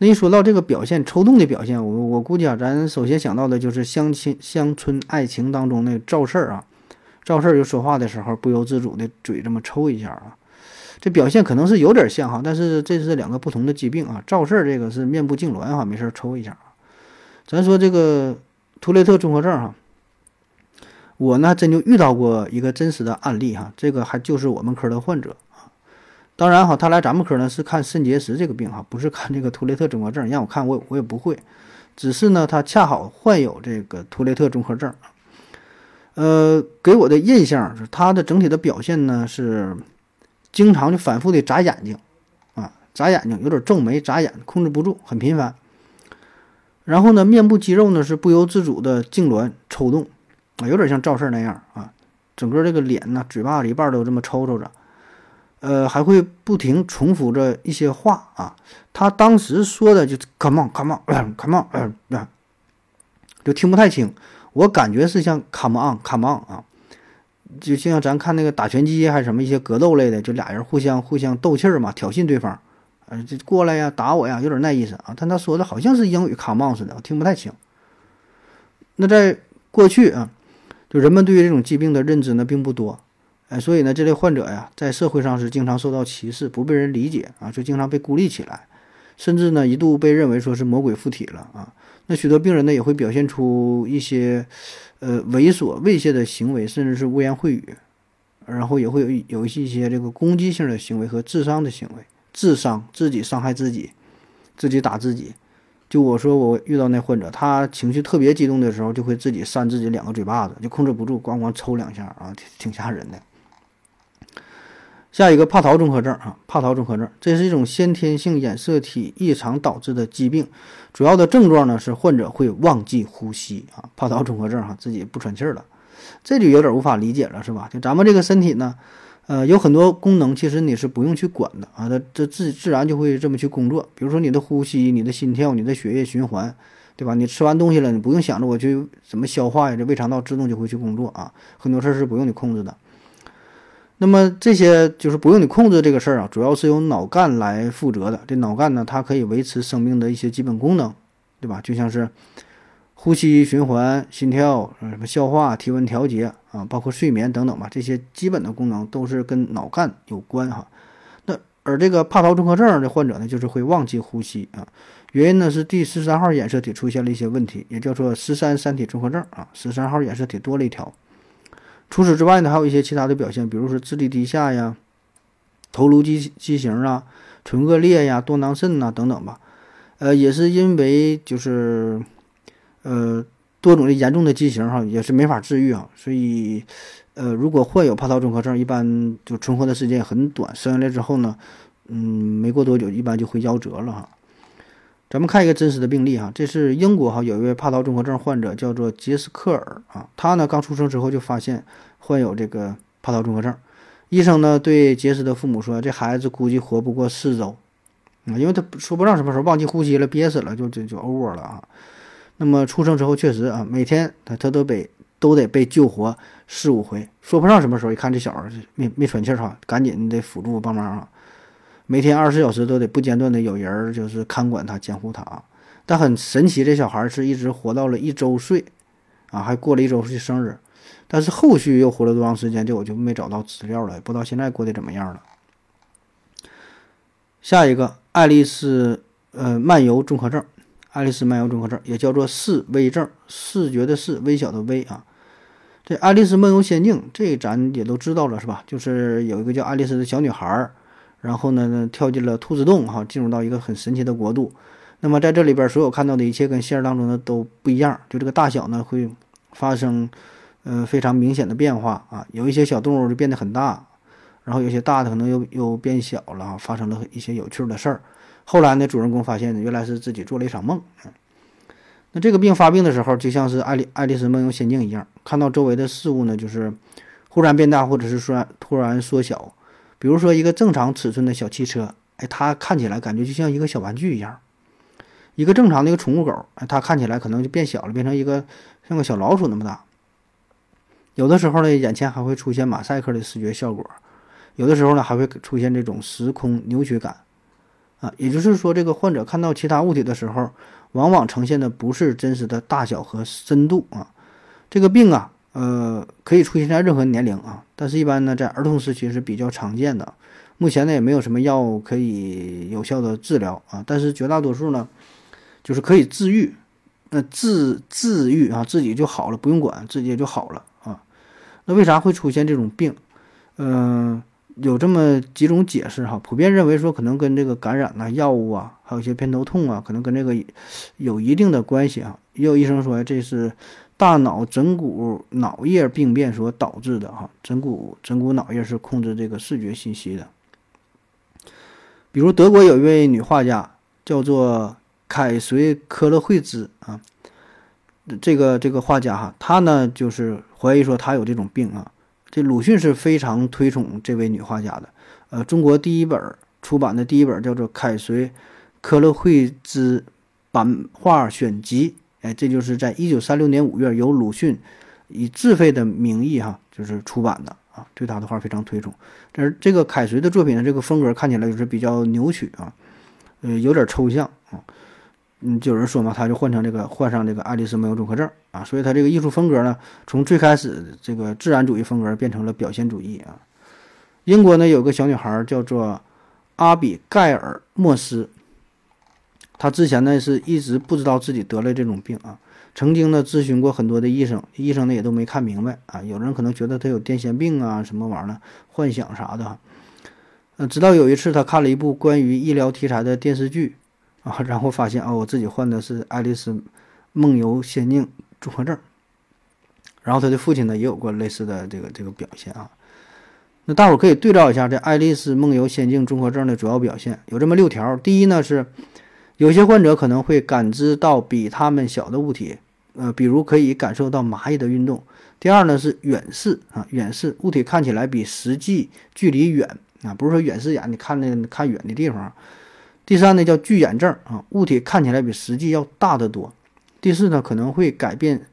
那一说到这个表现，抽动的表现，我我估计啊，咱首先想到的就是乡亲乡村爱情当中那赵四儿啊，赵四儿就说话的时候不由自主的嘴这么抽一下啊，这表现可能是有点像哈，但是这是两个不同的疾病啊。赵四儿这个是面部痉挛哈，没事抽一下啊。咱说这个图雷特综合症哈。我呢，真就遇到过一个真实的案例哈，这个还就是我们科的患者。当然哈，他来咱们科呢是看肾结石这个病哈，不是看这个图雷特综合症。让我看我我也不会，只是呢他恰好患有这个图雷特综合症。呃，给我的印象是他的整体的表现呢是经常就反复的眨眼睛啊，眨眼睛，有点皱眉，眨眼，控制不住，很频繁。然后呢，面部肌肉呢是不由自主的痉挛抽动。啊，有点像赵四那样啊，整个这个脸呢、嘴巴里一半都这么抽抽着，呃，还会不停重复着一些话啊。他当时说的就 “come on，come on，come on”，啊，就听不太清。我感觉是像 “come on，come on” 啊，就像咱看那个打拳击还是什么一些格斗类的，就俩人互相互相斗气儿嘛，挑衅对方，呃，就过来呀，打我呀，有点那意思啊。但他说的好像是英语 “come on” 似的，我听不太清。那在过去啊。就人们对于这种疾病的认知呢并不多，哎，所以呢这类患者呀在社会上是经常受到歧视，不被人理解啊，就经常被孤立起来，甚至呢一度被认为说是魔鬼附体了啊。那许多病人呢也会表现出一些呃猥琐猥亵的行为，甚至是污言秽语，然后也会有有一些这个攻击性的行为和自伤的行为，自伤自己伤害自己，自己打自己。就我说，我遇到那患者，他情绪特别激动的时候，就会自己扇自己两个嘴巴子，就控制不住，咣咣抽两下啊，挺挺吓人的。下一个帕陶综合症啊，帕陶综合症，这是一种先天性染色体异常导致的疾病，主要的症状呢是患者会忘记呼吸啊，帕陶综合症哈，自己不喘气儿了，这就有点无法理解了，是吧？就咱们这个身体呢，呃，有很多功能其实你是不用去管的啊，它这自自然就会这么去工作，比如说你的呼吸、你的心跳、你的血液循环，对吧？你吃完东西了，你不用想着我去怎么消化呀，这胃肠道自动就会去工作啊，很多事儿是不用你控制的。那么这些就是不用你控制这个事儿啊，主要是由脑干来负责的。这脑干呢，它可以维持生命的一些基本功能，对吧？就像是呼吸、循环、心跳、呃什么消化、体温调节啊，包括睡眠等等吧，这些基本的功能都是跟脑干有关哈。那而这个帕劳综合症的患者呢，就是会忘记呼吸啊，原因呢是第十三号染色体出现了一些问题，也叫做十三三体综合症啊，十三号染色体多了一条。除此之外呢，还有一些其他的表现，比如说智力低下呀、头颅畸畸形啊、唇腭裂呀、多囊肾呐等等吧。呃，也是因为就是呃多种的严重的畸形哈，也是没法治愈啊。所以呃，如果患有帕陶综合症，一般就存活的时间很短，生下来之后呢，嗯，没过多久一般就会夭折了哈。咱们看一个真实的病例哈，这是英国哈有一位帕陶综合症患者，叫做杰斯克尔啊。他呢刚出生之后就发现患有这个帕陶综合症，医生呢对杰斯的父母说，这孩子估计活不过四周啊，因为他说不上什么时候忘记呼吸了，憋死了，就就就 over 了啊。那么出生之后确实啊，每天他他都被都得被救活四五回，说不上什么时候，一看这小孩没没喘气儿哈，赶紧得辅助帮忙啊。每天二十四小时都得不间断的有人儿就是看管他、监护他啊。但很神奇，这小孩是一直活到了一周岁，啊，还过了一周岁生日。但是后续又活了多长时间，这我就没找到资料了，不知道现在过得怎么样了。下一个，爱丽丝呃漫游综合症，爱丽丝漫游综合症也叫做视微症，视觉的视，微小的微啊。这爱丽丝梦游仙境，这咱也都知道了是吧？就是有一个叫爱丽丝的小女孩儿。然后呢，跳进了兔子洞，哈，进入到一个很神奇的国度。那么在这里边，所有看到的一切跟现实当中的都不一样，就这个大小呢会发生，呃，非常明显的变化啊。有一些小动物就变得很大，然后有些大的可能又又变小了，发生了一些有趣的事儿。后来呢，主人公发现呢，原来是自己做了一场梦。那这个病发病的时候，就像是爱丽爱丽丝梦游仙境一样，看到周围的事物呢，就是忽然变大，或者是说突然缩小。比如说一个正常尺寸的小汽车，哎，它看起来感觉就像一个小玩具一样；一个正常的一个宠物狗，哎，它看起来可能就变小了，变成一个像个小老鼠那么大。有的时候呢，眼前还会出现马赛克的视觉效果；有的时候呢，还会出现这种时空扭曲感。啊，也就是说，这个患者看到其他物体的时候，往往呈现的不是真实的大小和深度啊。这个病啊。呃，可以出现在任何年龄啊，但是一般呢，在儿童时期是比较常见的。目前呢，也没有什么药可以有效的治疗啊，但是绝大多数呢，就是可以治愈，那治治愈啊，自己就好了，不用管，自己也就好了啊。那为啥会出现这种病？嗯，有这么几种解释哈。普遍认为说，可能跟这个感染呐、药物啊，还有一些偏头痛啊，可能跟这个有一定的关系啊。也有医生说这是。大脑枕骨脑叶病变所导致的哈，枕骨枕骨脑叶是控制这个视觉信息的。比如德国有一位女画家叫做凯绥科勒惠兹啊，这个这个画家哈，她呢就是怀疑说她有这种病啊。这鲁迅是非常推崇这位女画家的，呃，中国第一本出版的第一本叫做《凯绥科勒惠兹版画选集》。哎，这就是在一九三六年五月由鲁迅以自费的名义哈，就是出版的啊，对他的画非常推崇。但是这个凯绥的作品呢，这个风格看起来就是比较扭曲啊，呃，有点抽象啊。嗯，就有人说嘛，他就换成这个患上这个爱丽丝梦游综合症啊，所以他这个艺术风格呢，从最开始这个自然主义风格变成了表现主义啊。英国呢有个小女孩叫做阿比盖尔莫斯。他之前呢是一直不知道自己得了这种病啊，曾经呢咨询过很多的医生，医生呢也都没看明白啊。有人可能觉得他有癫痫病啊，什么玩意儿呢幻想啥的。呃，直到有一次他看了一部关于医疗题材的电视剧啊，然后发现哦，我自己患的是爱丽丝梦游仙境综合症。然后他的父亲呢也有过类似的这个这个表现啊。那大伙儿可以对照一下这爱丽丝梦游仙境综合症的主要表现，有这么六条。第一呢是，有些患者可能会感知到比他们小的物体，呃，比如可以感受到蚂蚁的运动。第二呢是远视啊，远视物体看起来比实际距离远啊，不是说远视眼，你看那看远的地方。第三呢叫巨眼症啊，物体看起来比实际要大得多。第四呢可能会改变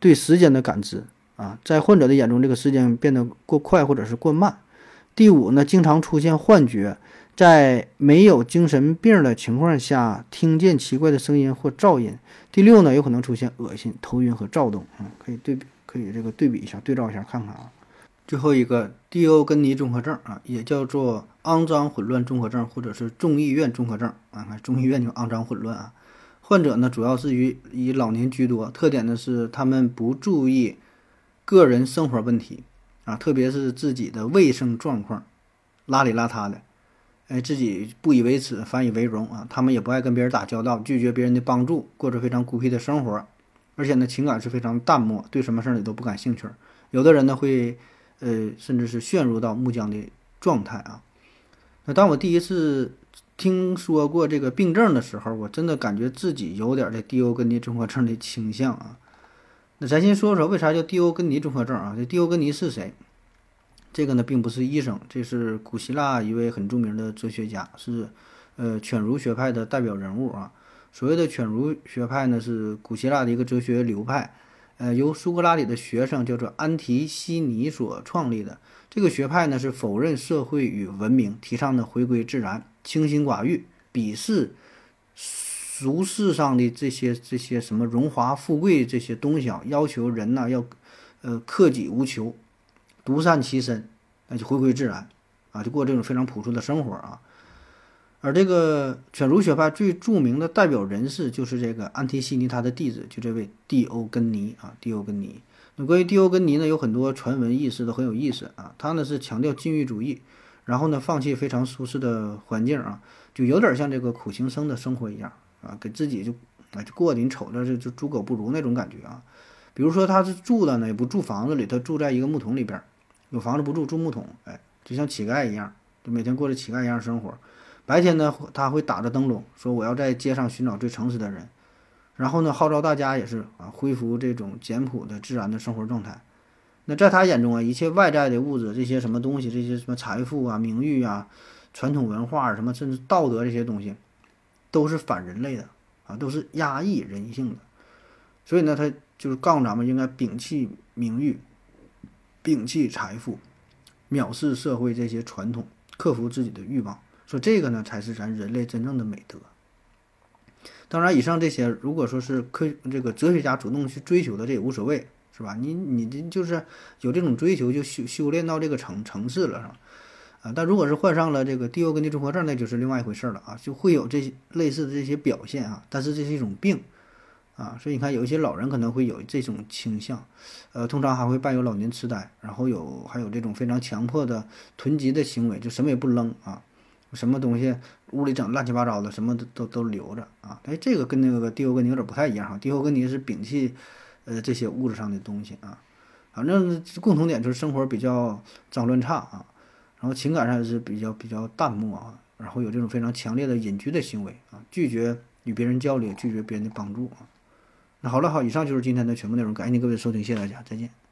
对时间的感知啊，在患者的眼中，这个时间变得过快或者是过慢。第五呢，经常出现幻觉，在没有精神病的情况下，听见奇怪的声音或噪音。第六呢，有可能出现恶心、头晕和躁动嗯，可以对比。可以这个对比一下，对照一下看看啊。最后一个蒂欧根尼综合症啊，也叫做肮脏混乱综合症，或者是众议院综合症啊。看众议院就肮脏混乱啊。患者呢，主要是以以老年居多，特点呢是他们不注意个人生活问题啊，特别是自己的卫生状况，邋里邋遢的，哎，自己不以为耻，反以为荣啊。他们也不爱跟别人打交道，拒绝别人的帮助，过着非常孤僻的生活。而且呢，情感是非常淡漠，对什么事儿你都不感兴趣。有的人呢会，呃，甚至是陷入到木僵的状态啊。那当我第一次听说过这个病症的时候，我真的感觉自己有点这蒂欧根尼综合症的倾向啊。那咱先说说为啥叫蒂欧根尼综合症啊？这蒂欧根尼是谁？这个呢并不是医生，这是古希腊一位很著名的哲学家，是呃犬儒学派的代表人物啊。所谓的犬儒学派呢，是古希腊的一个哲学流派，呃，由苏格拉底的学生叫做安提西尼所创立的。这个学派呢，是否认社会与文明，提倡的回归自然，清心寡欲，鄙视俗世上的这些这些什么荣华富贵这些东西啊，要求人呢要，呃，克己无求，独善其身，那就回归自然，啊，就过这种非常朴素的生活啊。而这个犬儒学派最著名的代表人士就是这个安提西尼他的弟子，就这位蒂欧根尼啊，蒂欧根尼。那关于蒂欧根尼呢，有很多传闻轶事都很有意思啊。他呢是强调禁欲主义，然后呢放弃非常舒适的环境啊，就有点像这个苦行僧的生活一样啊，给自己就啊就过得你瞅着就就猪狗不如那种感觉啊。比如说他是住的呢也不住房子里，他住在一个木桶里边，有房子不住住木桶，哎，就像乞丐一样，就每天过着乞丐一样生活。白天呢，他会打着灯笼说：“我要在街上寻找最诚实的人。”然后呢，号召大家也是啊，恢复这种简朴的自然的生活状态。那在他眼中啊，一切外在的物质，这些什么东西，这些什么财富啊、名誉啊、传统文化什么，甚至道德这些东西，都是反人类的啊，都是压抑人性的。所以呢，他就是告诉咱们，应该摒弃名誉，摒弃财富，藐视社会这些传统，克服自己的欲望。说这个呢，才是咱人类真正的美德。当然，以上这些，如果说是科这个哲学家主动去追求的，这也无所谓，是吧？你你这就是有这种追求，就修修炼到这个层层次了，是吧？啊，但如果是患上了这个蒂欧根尼综合症，那就是另外一回事了啊，就会有这些类似的这些表现啊。但是这是一种病啊，所以你看，有一些老人可能会有这种倾向，呃，通常还会伴有老年痴呆，然后有还有这种非常强迫的囤积的行为，就什么也不扔啊。什么东西屋里整乱七八糟的，什么都都都留着啊！哎，这个跟那个蒂欧根尼有点不太一样哈。蒂欧根尼是摒弃呃这些物质上的东西啊，反正共同点就是生活比较脏乱差啊，然后情感上是比较比较淡漠啊，然后有这种非常强烈的隐居的行为啊，拒绝与别人交流，拒绝别人的帮助啊。好了，好，以上就是今天的全部内容，感谢您各位的收听，谢谢大家，再见。